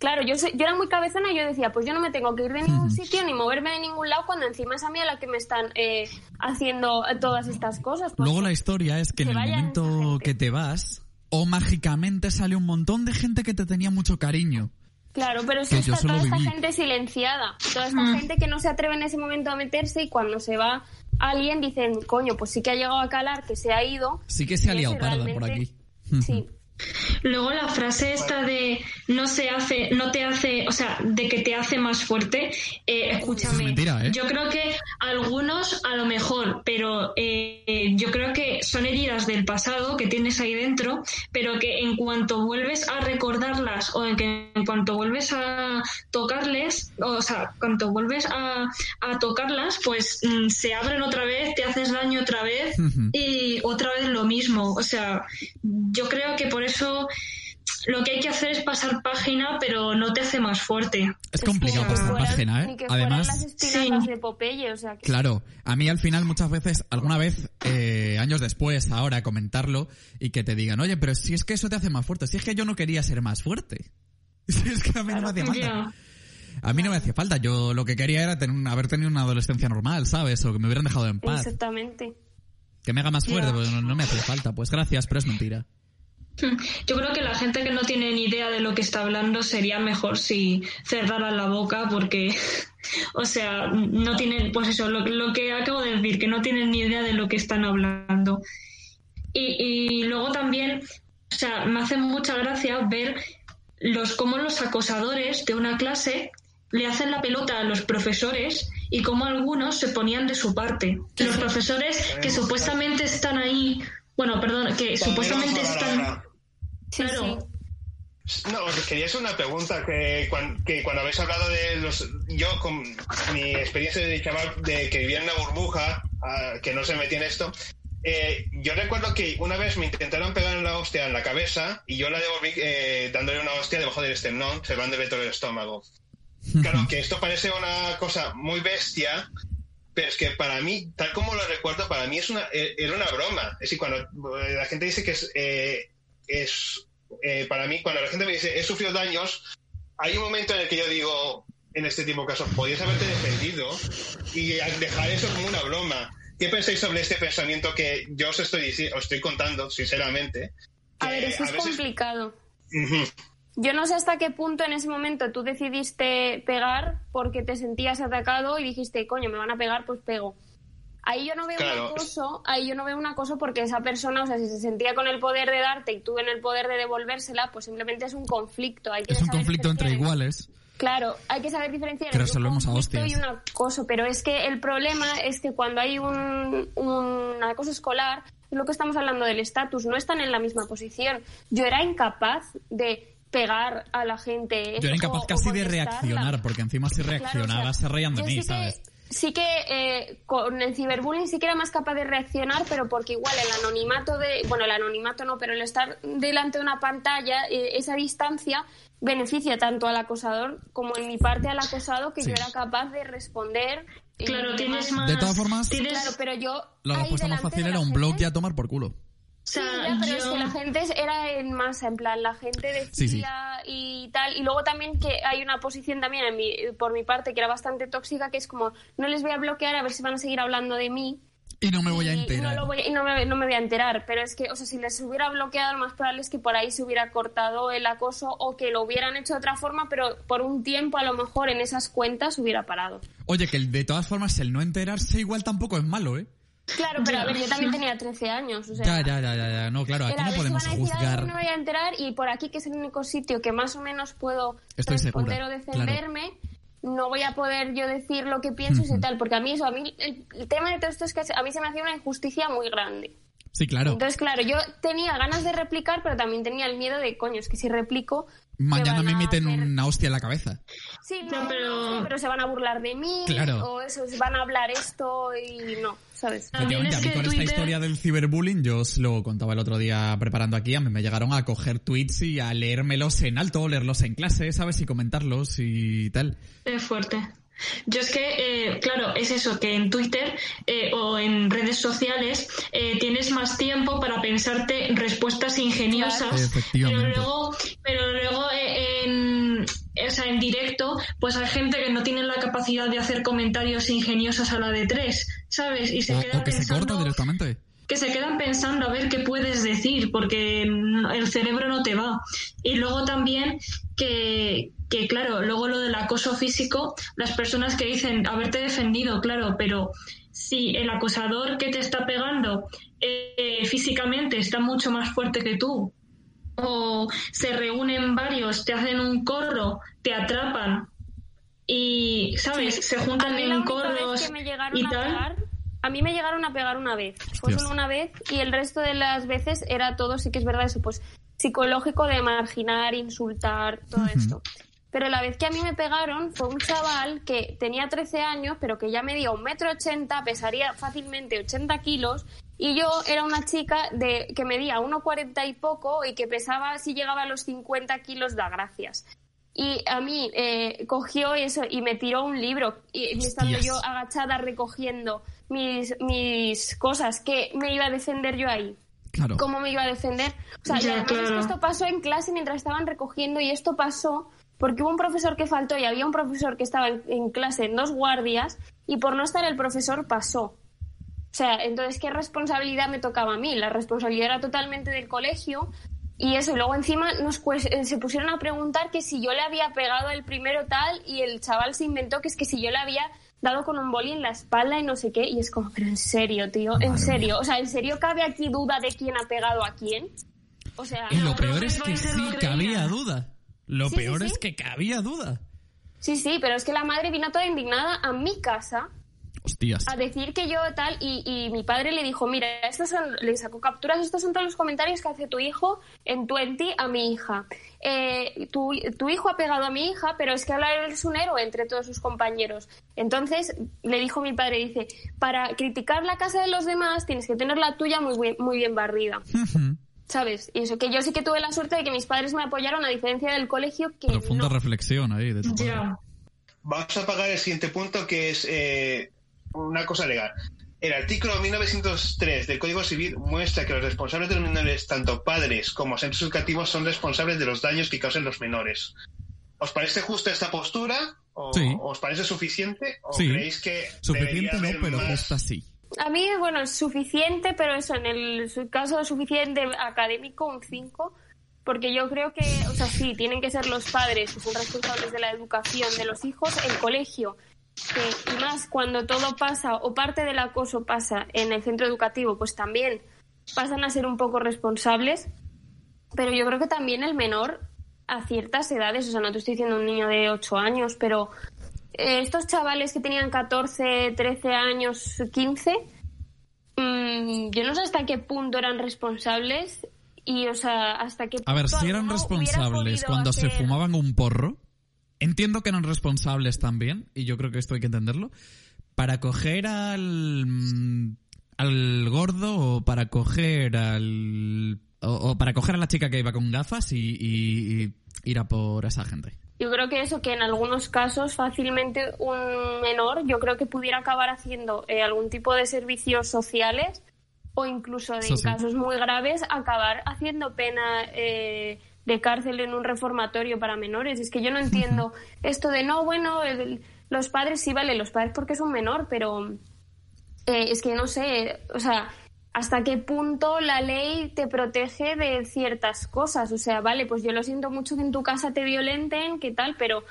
Claro, yo, soy- yo era muy cabezona y yo decía, pues yo no me tengo que ir de ningún sitio ni moverme de ningún lado cuando encima es a mí a la que me están eh, haciendo todas estas cosas. Pues Luego la historia es que en Que el vayan esa momento que te vas, o mágicamente sale un montón de gente que te tenía mucho cariño. Claro, pero es que está toda esta gente silenciada, toda esta Mm. gente que no se atreve en ese momento a meterse y cuando se va alguien dicen, coño, pues sí que ha llegado a calar, que se ha ido. Sí que se ha liado parda por aquí. Sí. Luego la frase esta de no se hace, no te hace, o sea, de que te hace más fuerte, eh, escúchame. Es mentira, ¿eh? Yo creo que algunos a lo mejor, pero eh, yo creo que son heridas del pasado que tienes ahí dentro, pero que en cuanto vuelves a recordarlas o en que en cuanto vuelves a tocarles, o sea, cuanto vuelves a, a tocarlas, pues mm, se abren otra vez, te haces daño otra vez y otra vez lo mismo. O sea, yo creo que por eso lo que hay que hacer es pasar página, pero no te hace más fuerte. Es complicado Ni que pasar fueran- página, Ni ¿eh? que fueran las Además, Sí. de Popeye, o sea, que- Claro, a mí al final muchas veces, alguna vez, eh, años después, ahora, comentarlo y que te digan, oye, pero si es que eso te hace más fuerte, si es que yo no quería ser más fuerte. <laughs> Si es que a mí no me hacía falta. A mí no me hacía falta, yo lo que quería era tener, haber tenido una adolescencia normal, ¿sabes? O que me hubieran dejado en paz. Exactamente. Que me haga más fuerte, pues no, no me hacía falta. Pues gracias, pero es mentira. Yo creo que la gente que no tiene ni idea de lo que está hablando sería mejor si cerraran la boca porque, <laughs> o sea, no tienen, pues eso, lo, lo que acabo de decir, que no tienen ni idea de lo que están hablando. Y, y luego también, o sea, me hace mucha gracia ver los cómo los acosadores de una clase le hacen la pelota a los profesores y cómo algunos se ponían de su parte. Los profesores que supuestamente están ahí, bueno, perdón, que supuestamente están... Sí, Claro. sí. No, os quería hacer una pregunta que, cuan- que cuando habéis hablado de los... Yo, con mi experiencia de chaval de que vivía en una burbuja, ah, que no se metía en esto, eh, yo recuerdo que una vez me intentaron pegar la hostia en la cabeza y yo la devolví eh, dándole una hostia debajo del esternón, cerrándole todo el estómago. Claro, que esto parece una cosa muy bestia, pero es que para mí, tal como lo recuerdo, para mí es una, eh, era una broma. Es decir, cuando eh, la gente dice que es, eh, es eh, para mí, cuando la gente me dice he sufrido daños, hay un momento en el que yo digo, en este tipo de casos, podías haberte defendido y dejar eso como una broma. ¿Qué pensáis sobre este pensamiento que yo os estoy, os estoy contando, sinceramente? A ver, eso es veces- complicado. Ujú. Yo no sé hasta qué punto en ese momento tú decidiste pegar porque te sentías atacado y dijiste, coño, me van a pegar, pues pego. Ahí yo no veo Claro. un acoso, ahí yo no veo un acoso porque esa persona, o sea, si se sentía con el poder de darte y tú en el poder de devolvérsela, pues simplemente es un conflicto. Hay que Es un conflicto entre iguales. Claro, hay que saber diferenciar entre un resolvemos a conflicto hostias. y un acoso, pero es que el problema es que cuando hay un, un acoso escolar, es lo que estamos hablando del estatus, no están en la misma posición. Yo era incapaz de pegar a la gente. Yo era incapaz o casi de reaccionar, porque encima si Claro, o reaccionaba sea, se reían de mí, sí ¿sabes? Sí que eh, con el ciberbullying sí que era más capaz de reaccionar, pero porque igual el anonimato de, bueno, el anonimato no, pero el estar delante de una pantalla, eh, esa distancia beneficia tanto al acosador como en mi parte al acosado que Sí. yo era capaz de responder. y Claro, tienes más... De todas formas- tienes- Claro, pero yo respuesta más fácil era un blog y a tomar por culo. O Sí, sea, ya, pero es que la gente era en masa, en plan, la gente decía Sí, sí. y tal. Y luego también que hay una posición también en mi- por mi parte que era bastante tóxica, que es como, no les voy a bloquear a ver si van a seguir hablando de mí. Y no me voy a enterar. No, lo voy- y no me, no me voy a enterar, pero es que, o sea, si les hubiera bloqueado, lo más probable es que por ahí se hubiera cortado el acoso o que lo hubieran hecho de otra forma, pero por un tiempo a lo mejor en esas cuentas hubiera parado. Oye, que el- de todas formas el no enterarse igual tampoco es malo, ¿eh? Claro, pero a ver, yo también tenía 13 años, o sea... Ya, ya, ya, ya. No, claro, aquí no podemos van a decir algo, juzgar. no me voy a enterar y por aquí, que es el único sitio que más o menos puedo Estoy responder segura, o defenderme, no voy a poder yo decir lo que pienso y tal, porque a mí eso, a mí el, el tema de todo esto es que a mí se me hacía una injusticia muy grande. Sí, claro. Entonces, claro, yo tenía ganas de replicar, pero también tenía el miedo de, coño, es que si replico, Mañana me meten hacer- una hostia en la cabeza. Sí, No, no, pero- pero... pero se van a burlar de mí. Claro. O eso, van a hablar esto y no, ¿sabes? Efectivamente, a mí con esta historia del ciberbullying, yo os lo contaba el otro día preparando aquí, a mí me llegaron a coger tweets y a leérmelos en alto, leerlos en clase, ¿sabes? Y comentarlos y tal. Es fuerte. Yo es que, eh, claro, es eso, que en Twitter eh, o en redes sociales eh, tienes más tiempo para pensarte respuestas ingeniosas. Pero luego, pero luego eh, en, o sea, en directo, pues hay gente que no tiene la capacidad de hacer comentarios ingeniosos a la de tres, ¿sabes? Y se O, queda o que se pensando- corta directamente. que se quedan pensando a ver qué puedes decir, porque no- el cerebro no te va. Y luego también que, que, claro, luego lo del acoso físico, las personas que dicen haberte defendido, claro, pero si el acosador que te está pegando eh, físicamente está mucho más fuerte que tú, o se reúnen varios, te hacen un corro, te atrapan y, ¿sabes? Sí. Se juntan en corros y a tal. pegar, a mí me llegaron a pegar una vez. Fue solo una vez y el resto de las veces era todo, sí que es verdad eso, pues psicológico de marginar, insultar, todo esto. Pero la vez que a mí me pegaron fue un chaval que tenía 13 años, pero que ya medía un metro ochenta, pesaría fácilmente 80 kilos, y yo era una chica de que medía 1,40 y poco y que pesaba, si llegaba a los 50 kilos, da gracias. Y a mí eh, cogió eso y me tiró un libro, y y estando yo agachada recogiendo mis, mis cosas, que me iba a defender yo ahí. Claro. ¿Cómo me iba a defender? O sea, y Ya, además es claro. que esto pasó en clase mientras estaban recogiendo y esto pasó porque hubo un profesor que faltó y había un profesor que estaba en, en clase en dos guardias y por no estar el profesor pasó. O sea, entonces, ¿qué responsabilidad me tocaba a mí? La responsabilidad era totalmente del colegio y eso. Y luego encima nos cues- eh, se pusieron a preguntar que si yo le había pegado el primero tal y el chaval se inventó que es que si yo le había dado con un boli en la espalda y no sé qué. Y es como, pero en serio, tío, en Madre serio. O sea, ¿en serio cabe aquí duda de quién ha pegado a quién? O sea, Y lo peor es que sí cabía duda. Lo Sí, sí, peor sí. es que cabía duda. sí, sí, pero es que la madre vino toda indignada a mi casa Hostias. a decir que yo tal y, y mi padre le dijo mira estos son le sacó capturas estos son todos los comentarios que hace tu hijo en Twenty a mi hija Eh, tu, tu hijo ha pegado a mi hija pero es que ahora eres un héroe entre todos sus compañeros entonces le dijo mi padre dice para criticar la casa de los demás tienes que tener la tuya muy bien, muy bien barrida sabes y eso que yo sí que tuve la suerte de que mis padres me apoyaron a diferencia del colegio que Profunda no. reflexión ahí de tu. Vamos a pagar el siguiente punto, que es eh, una cosa legal. El artículo 1903 del Código Civil muestra que los responsables de los menores, tanto padres como centros educativos, son responsables de los daños que causen los menores. ¿Os parece justa esta postura? ¿O Sí. os parece suficiente? ¿O Sí. creéis que Suficiente no, pero más? justa sí. A mí, bueno, es suficiente, pero eso, en el caso suficiente académico, un 5, porque yo creo que, o sea, sí, tienen que ser los padres que son responsables de la educación de los hijos, el colegio, y más cuando todo pasa o parte del acoso pasa en el centro educativo, pues también pasan a ser un poco responsables, pero yo creo que también el menor a ciertas edades, o sea, no te estoy diciendo un niño de 8 años, pero eh, estos chavales que tenían 14, 13 años, 15, mm, yo no sé hasta qué punto eran responsables y, o sea, hasta qué punto. A ver, si eran responsables cuando se fumaban un porro, entiendo que eran responsables también, y yo creo que esto hay que entenderlo, para coger al, mm, al gordo o para coger al... O, o para coger a la chica que iba con gafas y, y- y ir a por esa gente. Yo creo que eso, que en algunos casos fácilmente un menor, yo creo que pudiera acabar haciendo eh, algún tipo de servicios sociales o incluso de, en casos muy graves acabar haciendo pena eh, de cárcel en un reformatorio para menores. Es que yo no entiendo esto de no, bueno, el- los padres sí vale, los padres porque es un menor, pero eh, es que no sé, o sea, hasta qué punto la ley te protege de ciertas cosas. O sea, vale, pues yo lo siento mucho que en tu casa te violenten, qué tal, pero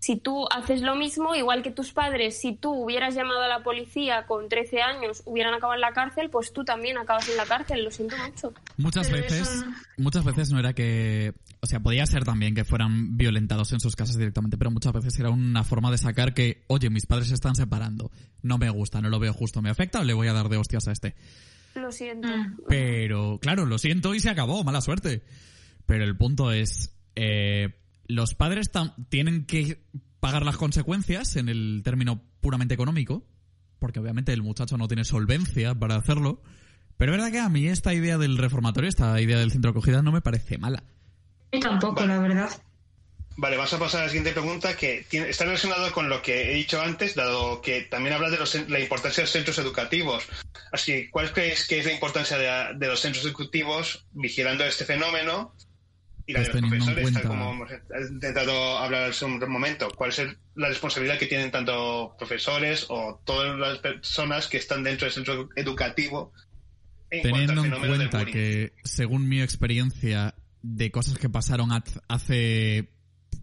si tú haces lo mismo, igual que tus padres, si tú hubieras llamado a la policía con 13 años, hubieran acabado en la cárcel, pues tú también acabas en la cárcel, lo siento mucho. Muchas Pero veces, eso- muchas veces no era que, o sea, podía ser también que fueran violentados en sus casas directamente, pero muchas veces era una forma de sacar que, oye, mis padres se están separando, no me gusta, no lo veo justo, me afecta o le voy a dar de hostias a este. Lo siento. Mm. Pero, claro, lo siento y se acabó, mala suerte. Pero el punto es, eh, los padres tienen que pagar las consecuencias en el término puramente económico, porque obviamente el muchacho no tiene solvencia para hacerlo. Pero es verdad que a mí esta idea del reformatorio, esta idea del centro de acogida, no me parece mala. Y tampoco, la verdad. Vale, vamos a pasar a la siguiente pregunta que está relacionado con lo que he dicho antes, dado que también habla de la importancia de los centros educativos. Así, ¿cuál crees que es la importancia de, los centros educativos vigilando este fenómeno? Y la de los profesores, tal como hemos intentado hablar hace un momento. ¿Cuál es la responsabilidad que tienen tanto profesores o todas las personas que están dentro del centro educativo? Teniendo en cuenta que, según mi experiencia de cosas que pasaron hace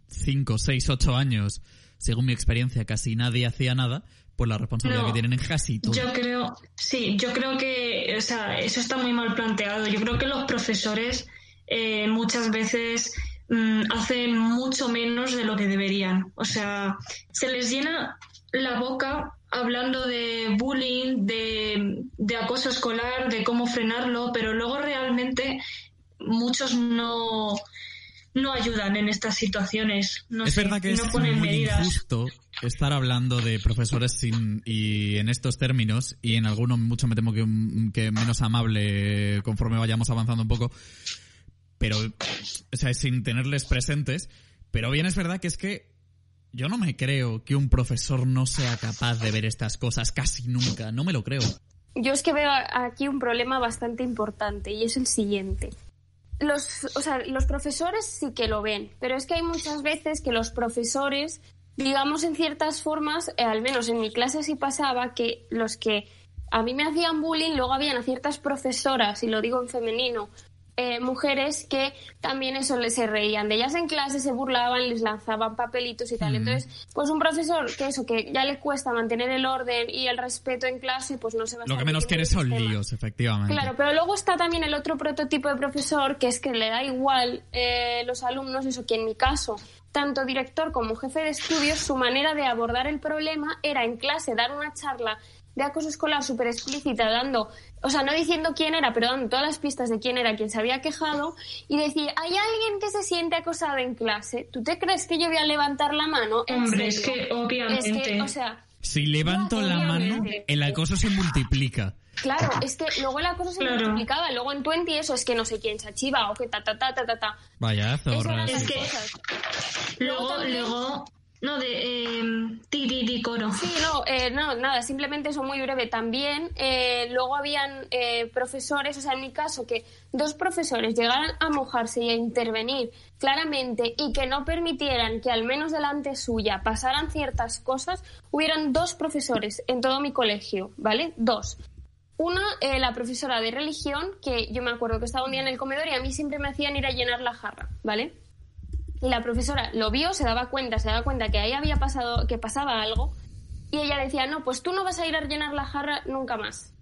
5, 6, 8 años, según mi experiencia, casi nadie hacía nada, pues la responsabilidad que tienen en casi todo. Yo creo, sí, yo creo que, o sea, eso está muy mal planteado. Yo creo que los profesores eh, muchas veces mm, hacen mucho menos de lo que deberían. O sea, se les llena la boca hablando de bullying, de, de acoso escolar, de cómo frenarlo, pero luego realmente muchos no no ayudan en estas situaciones. es verdad que es muy injusto estar hablando de profesores sin, y en estos términos, y en algunos mucho me temo que, que menos amable conforme vayamos avanzando un poco, pero, o sea, sin tenerles presentes. Pero bien es verdad que es que yo no me creo que un profesor no sea capaz de ver estas cosas casi nunca, no me lo creo. Yo es que veo aquí un problema bastante importante y es el siguiente los, o sea, los profesores sí que lo ven, pero es que hay muchas veces que los profesores, digamos en ciertas formas, eh, al menos en mi clase sí pasaba, que los que a mí me hacían bullying, luego habían a ciertas profesoras, y lo digo en femenino, eh, mujeres que también eso se reían de ellas en clase, se burlaban, les lanzaban papelitos y tal. Entonces, pues un profesor que eso, que ya le cuesta mantener el orden y el respeto en clase, pues no se va a Lo que menos quiere son líos, efectivamente. Claro, pero luego está también el otro prototipo de profesor que es que le da igual eh, los alumnos, eso que en mi caso tanto director como jefe de estudios, su manera de abordar el problema era en clase dar una charla de acoso escolar súper explícita, dando, o sea, no diciendo quién era, pero dando todas las pistas de quién era quien se había quejado, y decir, ¿hay alguien que se siente acosado en clase? ¿Tú te crees que yo voy a levantar la mano? Hombre, es que obviamente. o sea. Si levanto la mano, el acoso se multiplica. Claro, es que luego el acoso se multiplicaba, luego en Twenty eso es que no sé quién se achiva o que ta ta ta ta ta ta. Vaya zorra. Es que luego, luego no, de eh, ti, ti, coro. Sí, no, eh, no, nada, simplemente eso muy breve. También eh, luego habían eh, profesores, o sea, en mi caso, que dos profesores llegaran a mojarse y a intervenir claramente y que no permitieran que al menos delante suya pasaran ciertas cosas, hubieran dos profesores en todo mi colegio, ¿vale? Dos. Una, la profesora de religión, que yo me acuerdo que estaba un día en el comedor y a mí siempre me hacían ir a llenar la jarra, ¿vale? Y la profesora lo vio, se daba cuenta, se daba cuenta que ahí había pasado, que pasaba algo. Y ella decía, no, pues tú no vas a ir a llenar la jarra nunca más.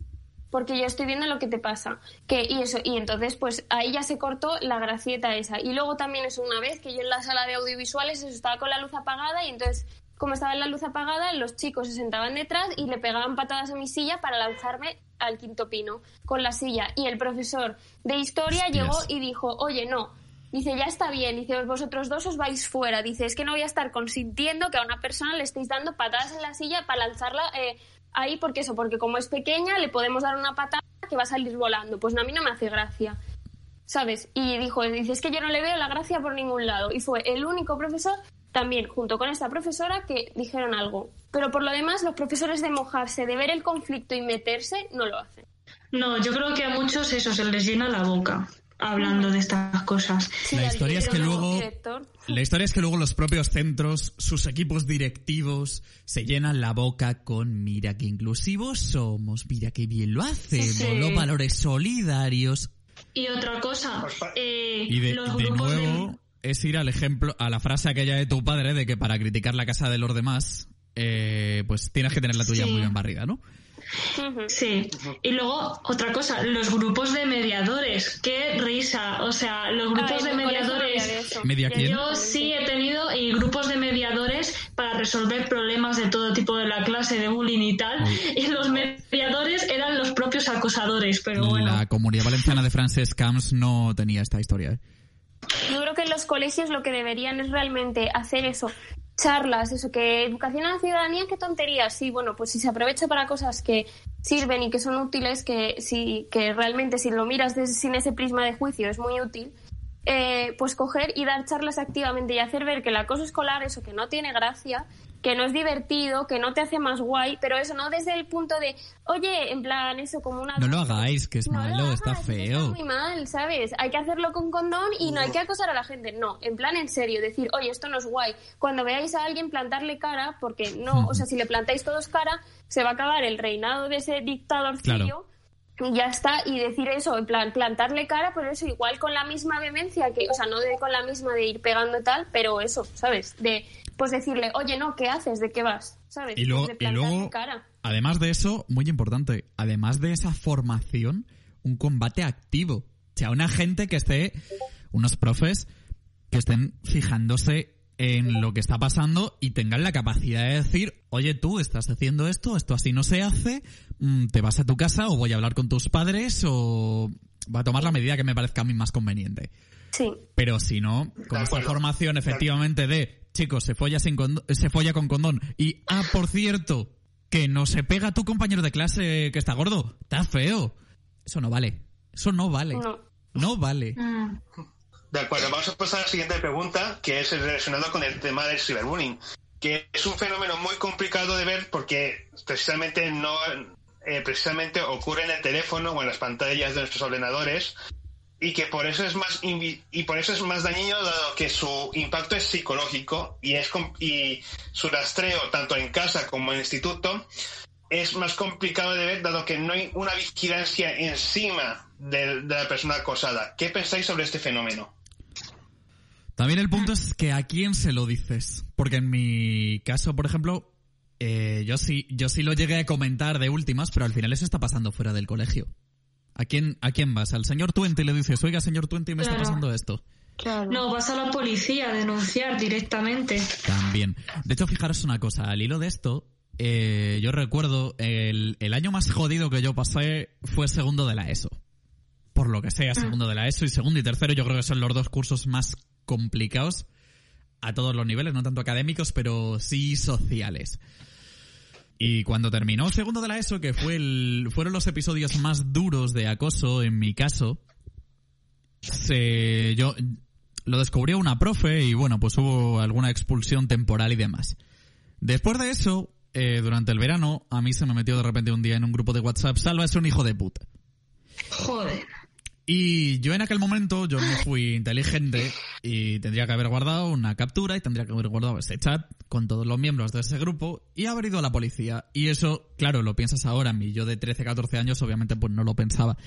Porque yo estoy viendo lo que te pasa. Que, y eso, y entonces, pues ahí ya se cortó la gracieta esa. Y luego también es una vez que yo en la sala de audiovisuales estaba con la luz apagada y entonces, como estaba la luz apagada, los chicos se sentaban detrás y le pegaban patadas a mi silla para lanzarme al quinto pino con la silla. Y el profesor de historia llegó y dijo, oye, no, Dice, ya está bien, dice, vosotros dos os vais fuera. Dice, es que no voy a estar consintiendo que a una persona le estéis dando patadas en la silla para lanzarla eh, ahí, porque eso, porque como es pequeña, le podemos dar una patada que va a salir volando. Pues a mí no me hace gracia. ¿Sabes? Y dijo, dice, es que yo no le veo la gracia por ningún lado. Y fue el único profesor, también junto con esta profesora, que dijeron algo. Pero por lo demás, los profesores de mojarse, de ver el conflicto y meterse, no lo hacen. No, yo creo que a muchos eso se les llena la boca hablando de estas cosas. la historia es que luego la historia es que luego los propios centros, sus equipos directivos se llenan la boca con mira qué inclusivos somos, mira qué bien lo hacemos, los valores solidarios. Y otra cosa, eh, y de, nuevo es ir al ejemplo, a la frase aquella de tu padre de que para criticar la casa de los demás, eh, pues tienes que tener la tuya muy bien barrida, ¿no? Sí. Y luego, otra cosa, los grupos de mediadores. Qué risa. O sea, los grupos de mediadores. ¿Media Yo sí he tenido y grupos de mediadores para resolver problemas de todo tipo de la clase, de bullying y tal. <laughs> Y los mediadores eran los propios acosadores, pero bueno. La comunidad valenciana de Frances Camps no tenía esta historia, ¿eh? Yo creo que en los colegios lo que deberían es realmente hacer eso, charlas, eso, que educación a la ciudadanía, qué tontería. Sí, bueno, pues si se aprovecha para cosas que sirven y que son útiles, que, sí, que realmente si lo miras sin ese prisma de juicio es muy útil, eh, pues coger y dar charlas activamente y hacer ver que el acoso escolar, eso que no tiene gracia, que no es divertido, que no te hace más guay, pero eso no desde el punto de, oye, en plan, eso como una... No lo hagáis, que es malo, está feo. Está muy mal, ¿sabes? Hay que hacerlo con condón y no hay que acosar a la gente. No, en plan, en serio, decir, oye, esto no es guay. Cuando veáis a alguien plantarle cara, porque no, o sea, <laughs> si le plantáis todos cara, se va a acabar el reinado de ese dictadorcillo. Ya está, y decir eso, en plan, plantarle cara, pero eso igual con la misma vehemencia, que, o sea, no de, con la misma de ir pegando y tal, pero eso, ¿sabes? De pues decirle, oye, no, ¿qué haces? ¿De qué vas? ¿Sabes? Y luego, pues además de eso, muy importante, además de esa formación, un combate activo. O sea, una gente que esté, unos profes que estén fijándose en lo que está pasando y tengan la capacidad de decir, oye, tú estás haciendo esto, esto así no se hace, mm, te vas a tu casa o voy a hablar con tus padres o va a tomar la medida que me parezca a mí más conveniente. Sí. Pero si no, con esta formación efectivamente de chicos, se folla, sin se folla con condón. Y, ah, por cierto, que no se pega a tu compañero de clase que está gordo. Está feo. Eso no vale. Eso no vale. No, vale. Mm. De acuerdo, vamos a pasar a la siguiente pregunta, que es relacionado con el tema del cyberbullying, que es un fenómeno muy complicado de ver porque precisamente no eh, precisamente ocurre en el teléfono o en las pantallas de nuestros ordenadores y que por eso es más y por eso es más dañino dado que su impacto es psicológico y es y su rastreo tanto en casa como en el instituto es más complicado de ver dado que no hay una vigilancia encima de, la persona acosada. ¿Qué pensáis sobre este fenómeno? También el punto es que a quién se lo dices, porque en mi caso, por ejemplo, eh, yo sí yo sí lo llegué a comentar de últimas, pero al final eso está pasando fuera del colegio. ¿A quién, ¿A quién vas? Al señor Tuente y le dices, oiga, señor Tuente, me está pasando esto. No, vas a la policía a denunciar directamente. También. De hecho, fijaros una cosa, al hilo de esto, eh, yo recuerdo, el, el, año más jodido que yo pasé fue segundo de la ESO. Por lo que sea, segundo de la ESO y segundo y tercero yo creo que son los dos cursos más complicados a todos los niveles, no tanto académicos, pero sí sociales. Y cuando terminó segundo de la ESO, que fue el, fueron los episodios más duros de acoso en mi caso, se, yo lo descubrió una profe y bueno, pues hubo alguna expulsión temporal y demás. Después de eso, eh, durante el verano, a mí se me metió de repente un día en un grupo de WhatsApp, Salva es un hijo de puta. Joder. Y yo en aquel momento, yo no fui inteligente y tendría que haber guardado una captura y tendría que haber guardado ese chat con todos los miembros de ese grupo y haber ido a la policía. Y eso, claro, lo piensas ahora, mi yo de 13, 14 años obviamente pues no lo pensaba.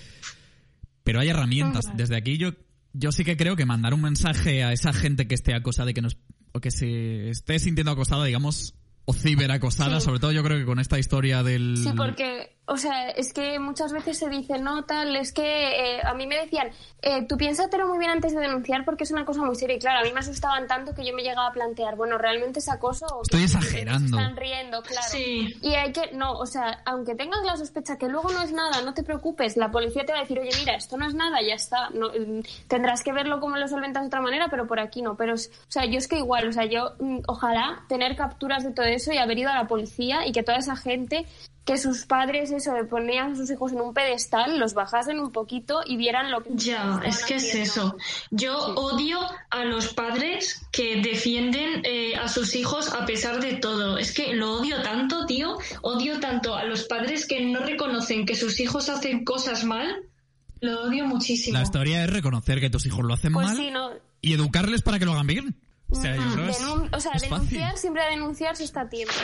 Pero hay herramientas. Desde aquí yo, yo sí que creo que mandar un mensaje a esa gente que esté acosada y que nos, o que se esté sintiendo acosada, digamos, o ciberacosada, sobre todo yo creo que con esta historia del... Sí, porque o sea, es que muchas veces se dice, no, tal, es que eh, a mí me decían, eh, tú piénsatelo muy bien antes de denunciar porque es una cosa muy seria. Y claro, a mí me asustaban tanto que yo me llegaba a plantear, bueno, ¿realmente es acoso? O Estoy exagerando. Están riendo, claro. Y hay que, no, o sea, aunque tengas la sospecha que luego no es nada, no te preocupes, la policía te va a decir, oye, mira, esto no es nada, ya está. No, mm, tendrás que verlo como lo solventas de otra manera, pero por aquí no. Pero, o sea, yo es que igual, o sea, yo mm, ojalá tener capturas de todo eso y haber ido a la policía y que toda esa gente que sus padres eso ponían a sus hijos en un pedestal, los bajasen un poquito y vieran lo que ya es que es eso. Yo odio a los padres que defienden eh, a sus hijos a pesar de todo. Es que lo odio tanto, tío. Odio tanto a los padres que no reconocen que sus hijos hacen cosas mal. Lo odio muchísimo. La historia es reconocer que tus hijos lo hacen pues mal y educarles para que lo hagan bien. O sea, o sea denunciar, siempre a denunciar si está a tiempo.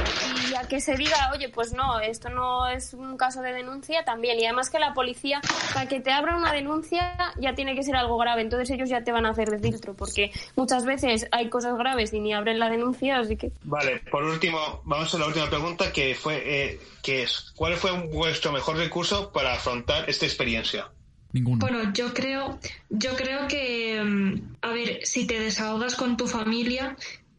Y a que se diga, oye, pues no, esto no es un caso de denuncia, también. Y además que la policía, para que te abra una denuncia, ya tiene que ser algo grave. Entonces ellos ya te van a hacer de filtro, porque muchas veces hay cosas graves y ni abren la denuncia, así que. Vale, por último, vamos a la última pregunta, que fue, eh, que es, ¿cuál fue vuestro mejor recurso para afrontar esta experiencia? Bueno, yo creo, yo creo que, mm, a ver, si te desahogas con tu familia,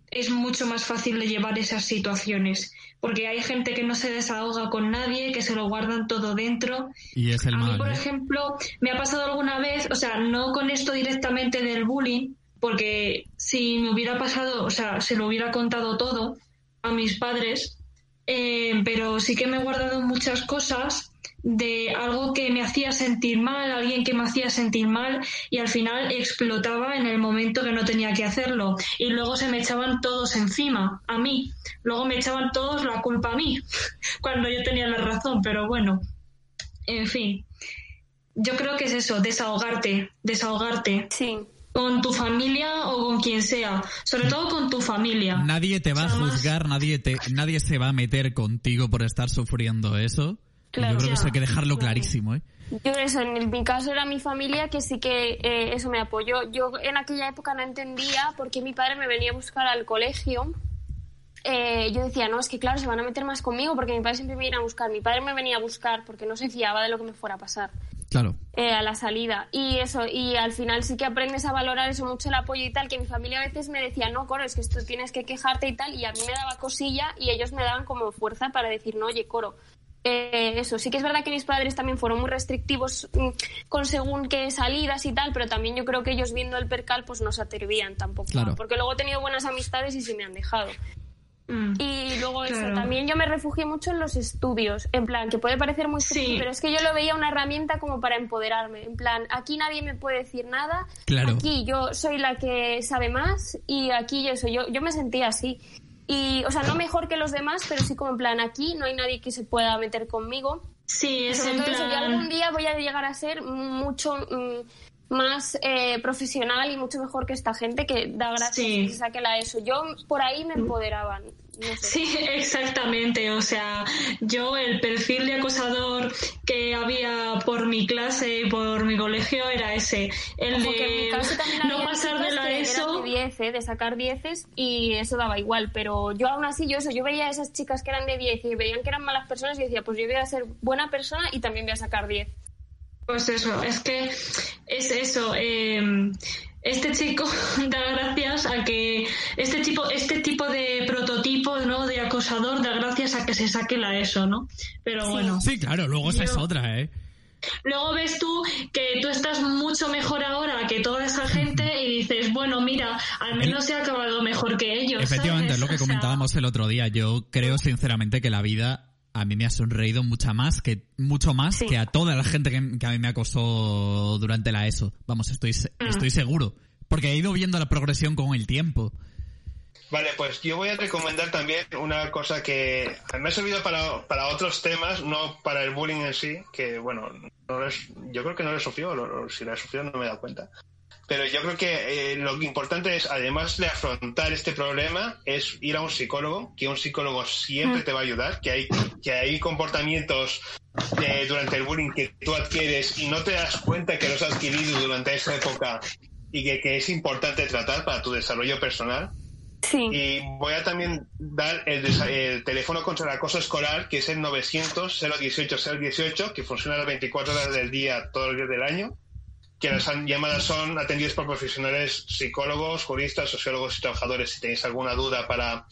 es mucho más fácil de llevar esas situaciones. Porque hay gente que no se desahoga con nadie, que se lo guardan todo dentro. Y es el a mí, por ¿eh? ejemplo, me ha pasado alguna vez, o sea, no con esto directamente del bullying, porque si me hubiera pasado, o sea, se lo hubiera contado todo a mis padres, eh, pero sí que me he guardado muchas cosas de algo que me hacía sentir mal, alguien que me hacía sentir mal y al final explotaba en el momento que no tenía que hacerlo y luego se me echaban todos encima, a mí, luego me echaban todos la culpa a mí, <laughs> cuando yo tenía la razón, pero bueno, en fin, yo creo que es eso, desahogarte, desahogarte. Sí. Con tu familia o con quien sea, sobre todo con tu familia. Nadie te va a juzgar, nadie, te, nadie se va a meter contigo por estar sufriendo eso yo creo que eso hay que dejarlo clarísimo, ¿eh? Yo eso, en mi caso era mi familia que sí que eh, eso me apoyó. Yo en aquella época no entendía por qué mi padre me venía a buscar al colegio. Eh, yo decía, no, es que claro, se van a meter más conmigo porque mi padre siempre me iba a buscar. Mi padre me venía a buscar porque no se fiaba de lo que me fuera a pasar. Claro. Eh, a la salida. Y eso, y al final sí que aprendes a valorar eso mucho el apoyo y tal, que mi familia a veces me decía, no, Coro, es que esto tienes que quejarte y tal, y a mí me daba cosilla y ellos me daban como fuerza para decir, no, oye, Coro, eh, eso, sí que es verdad que mis padres también fueron muy restrictivos mm, con según qué salidas y tal, pero también yo creo que ellos viendo el percal pues no se atrevían tampoco. Porque luego he tenido buenas amistades y se me han dejado. Mm. y luego eso, también yo me refugié mucho en los estudios, en plan, que puede parecer muy sí. pero es que yo lo veía una herramienta como para empoderarme, en plan, aquí nadie me puede decir nada, aquí yo soy la que sabe más y aquí eso, yo, yo me sentía así. Y, o sea, no mejor que los demás, pero sí como en plan, aquí no hay nadie que se pueda meter conmigo. Sí, es en plan... yo algún día voy a llegar a ser mucho mm, más eh, profesional y mucho mejor que esta gente que da gracias sí. que saque la ESO. Yo por ahí me empoderaban. Sí, <laughs> exactamente. O sea, yo el perfil de acosador que había por mi clase y por mi colegio era ese. El de no pasar de la ESO. De, 10, ¿eh? de sacar dieces y eso daba igual. Pero yo aún así, yo eso, yo veía a esas chicas que eran de 10 y veían que eran malas personas y decía, pues yo voy a ser buena persona y también voy a sacar 10. Pues eso, es que es eso. Eh, este chico <laughs> da gracias a que este tipo este tipo de prototipo no de acosador da gracias a que se saque la eso no pero bueno sí claro luego esa es otra eh Luego ves tú que tú estás mucho mejor ahora que toda esa gente y dices, bueno, mira, al menos se ha acabado mejor que ellos. Efectivamente, es lo que comentábamos el otro día. Yo creo sinceramente que la vida a mí me ha sonreído mucha más que mucho más que a toda la gente que, a mí me acosó durante la ESO. Vamos, estoy mm. estoy seguro, porque he ido viendo la progresión con el tiempo. Vale, pues yo voy a recomendar también una cosa que me ha servido para, para otros temas, no para el bullying en sí, que bueno, yo creo que no lo he sufrido, si lo he sufrido no me he dado cuenta. Pero yo creo que eh, lo importante es, además de afrontar este problema, es ir a un psicólogo, que un psicólogo siempre mm. te va a ayudar, que hay, que hay comportamientos eh, durante el bullying que tú adquieres y no te das cuenta que los has adquirido durante esa época y que, que es importante tratar para tu desarrollo personal. Sí. Y voy a también dar el, el, teléfono contra el acoso escolar, que es el 900-018-018, que funciona las 24 horas del día, todos los días del año que las llamadas son atendidas por profesionales psicólogos, juristas, sociólogos y trabajadores. Si tenéis alguna duda para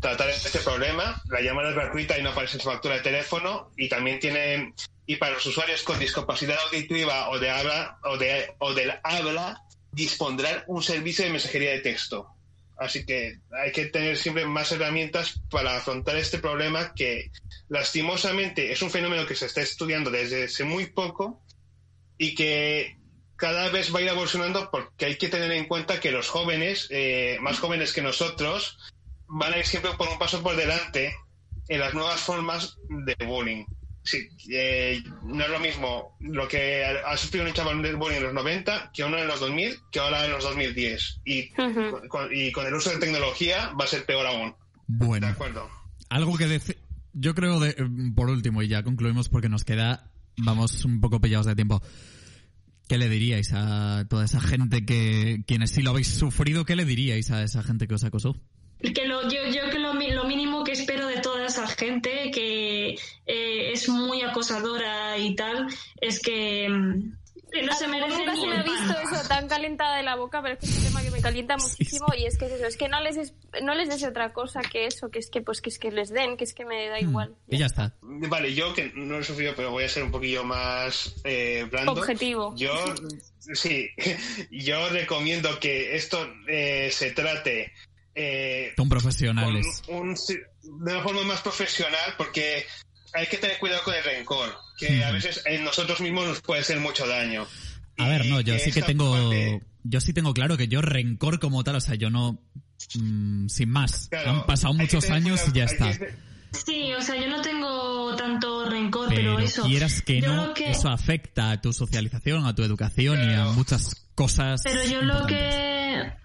tratar este problema, la llamada es gratuita y no aparece en su factura de teléfono y también tiene y para los usuarios con discapacidad auditiva o de habla o de o del habla dispondrán un servicio de mensajería de texto. Así que hay que tener siempre más herramientas para afrontar este problema que lastimosamente es un fenómeno que se está estudiando desde hace muy poco y que cada vez va a ir evolucionando porque hay que tener en cuenta que los jóvenes, eh, más jóvenes que nosotros, van a ir siempre por un paso por delante en las nuevas formas de bullying. Sí, eh, no es lo mismo lo que ha sufrido un chaval de bullying en los 90 que uno en los 2000 que ahora en los 2010. Y, con, y con el uso de tecnología va a ser peor aún. Bueno. De acuerdo. Algo que decir. Yo creo, de, por último, y ya concluimos porque nos queda, vamos un poco pillados de tiempo. ¿Qué le diríais a toda esa gente que, quienes sí lo habéis sufrido, qué le diríais a esa gente que os acosó? Que lo, yo, yo que lo, mínimo que espero de toda esa gente que eh, es muy acosadora y tal, es que, Que no se merece nunca ni se me ha visto eso tan calentada de la boca, pero es que es un tema que me calienta muchísimo y es que es eso, es que no les es- no les des otra cosa que eso, que es que pues que es que les den, que es que me da igual. Y ya está. Vale, yo que no he sufrido, pero voy a ser un poquillo más eh, blando. Objetivo. Yo, sí, <laughs> yo recomiendo que esto eh, se trate eh, con profesionales. un- de una forma más profesional porque hay que tener cuidado con el rencor, que a Ujú. veces en nosotros mismos nos puede hacer mucho daño. A ver, no, yo sí que tengo. parte- Yo sí tengo claro que yo rencor como tal, o sea, yo no. mm, sin más. claro, Han pasado que muchos años y ya cuidado, está. que- Sí, o sea, yo no tengo tanto rencor, pero, Pero eso. quieras que yo no, lo que- eso afecta a tu socialización, a tu educación y a Claro. muchas cosas. Pero yo lo importantes.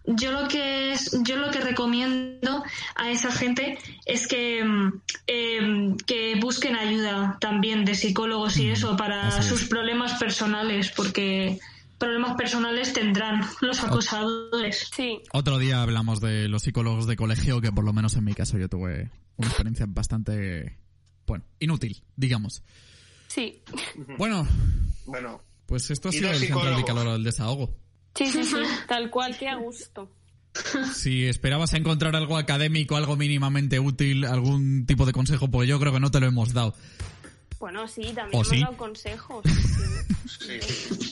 Yo lo que es, yo lo que recomiendo a esa gente es que mm, em, que busquen ayuda también de psicólogos y Mm, eso para así es. sus problemas personales, porque problemas personales tendrán los acosadores. Sí, Otro día hablamos de los psicólogos de colegio, que por lo menos en mi caso yo tuve una experiencia bastante. Bueno, inútil, digamos. sí. Bueno, Bueno, pues esto ha sido el central de psicólogos. calor del desahogo. Sí, sí, sí, <laughs> tal cual, que a gusto. Si esperabas encontrar algo académico, algo mínimamente útil, algún tipo de consejo, pues yo creo que no te lo hemos dado. Bueno, sí, también ¿O hemos sí? dado consejos. sí. sí.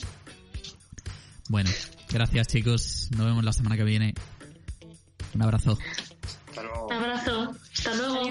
Bueno, gracias chicos. Nos vemos la semana que viene. Un abrazo. Hasta luego. Un abrazo, hasta luego.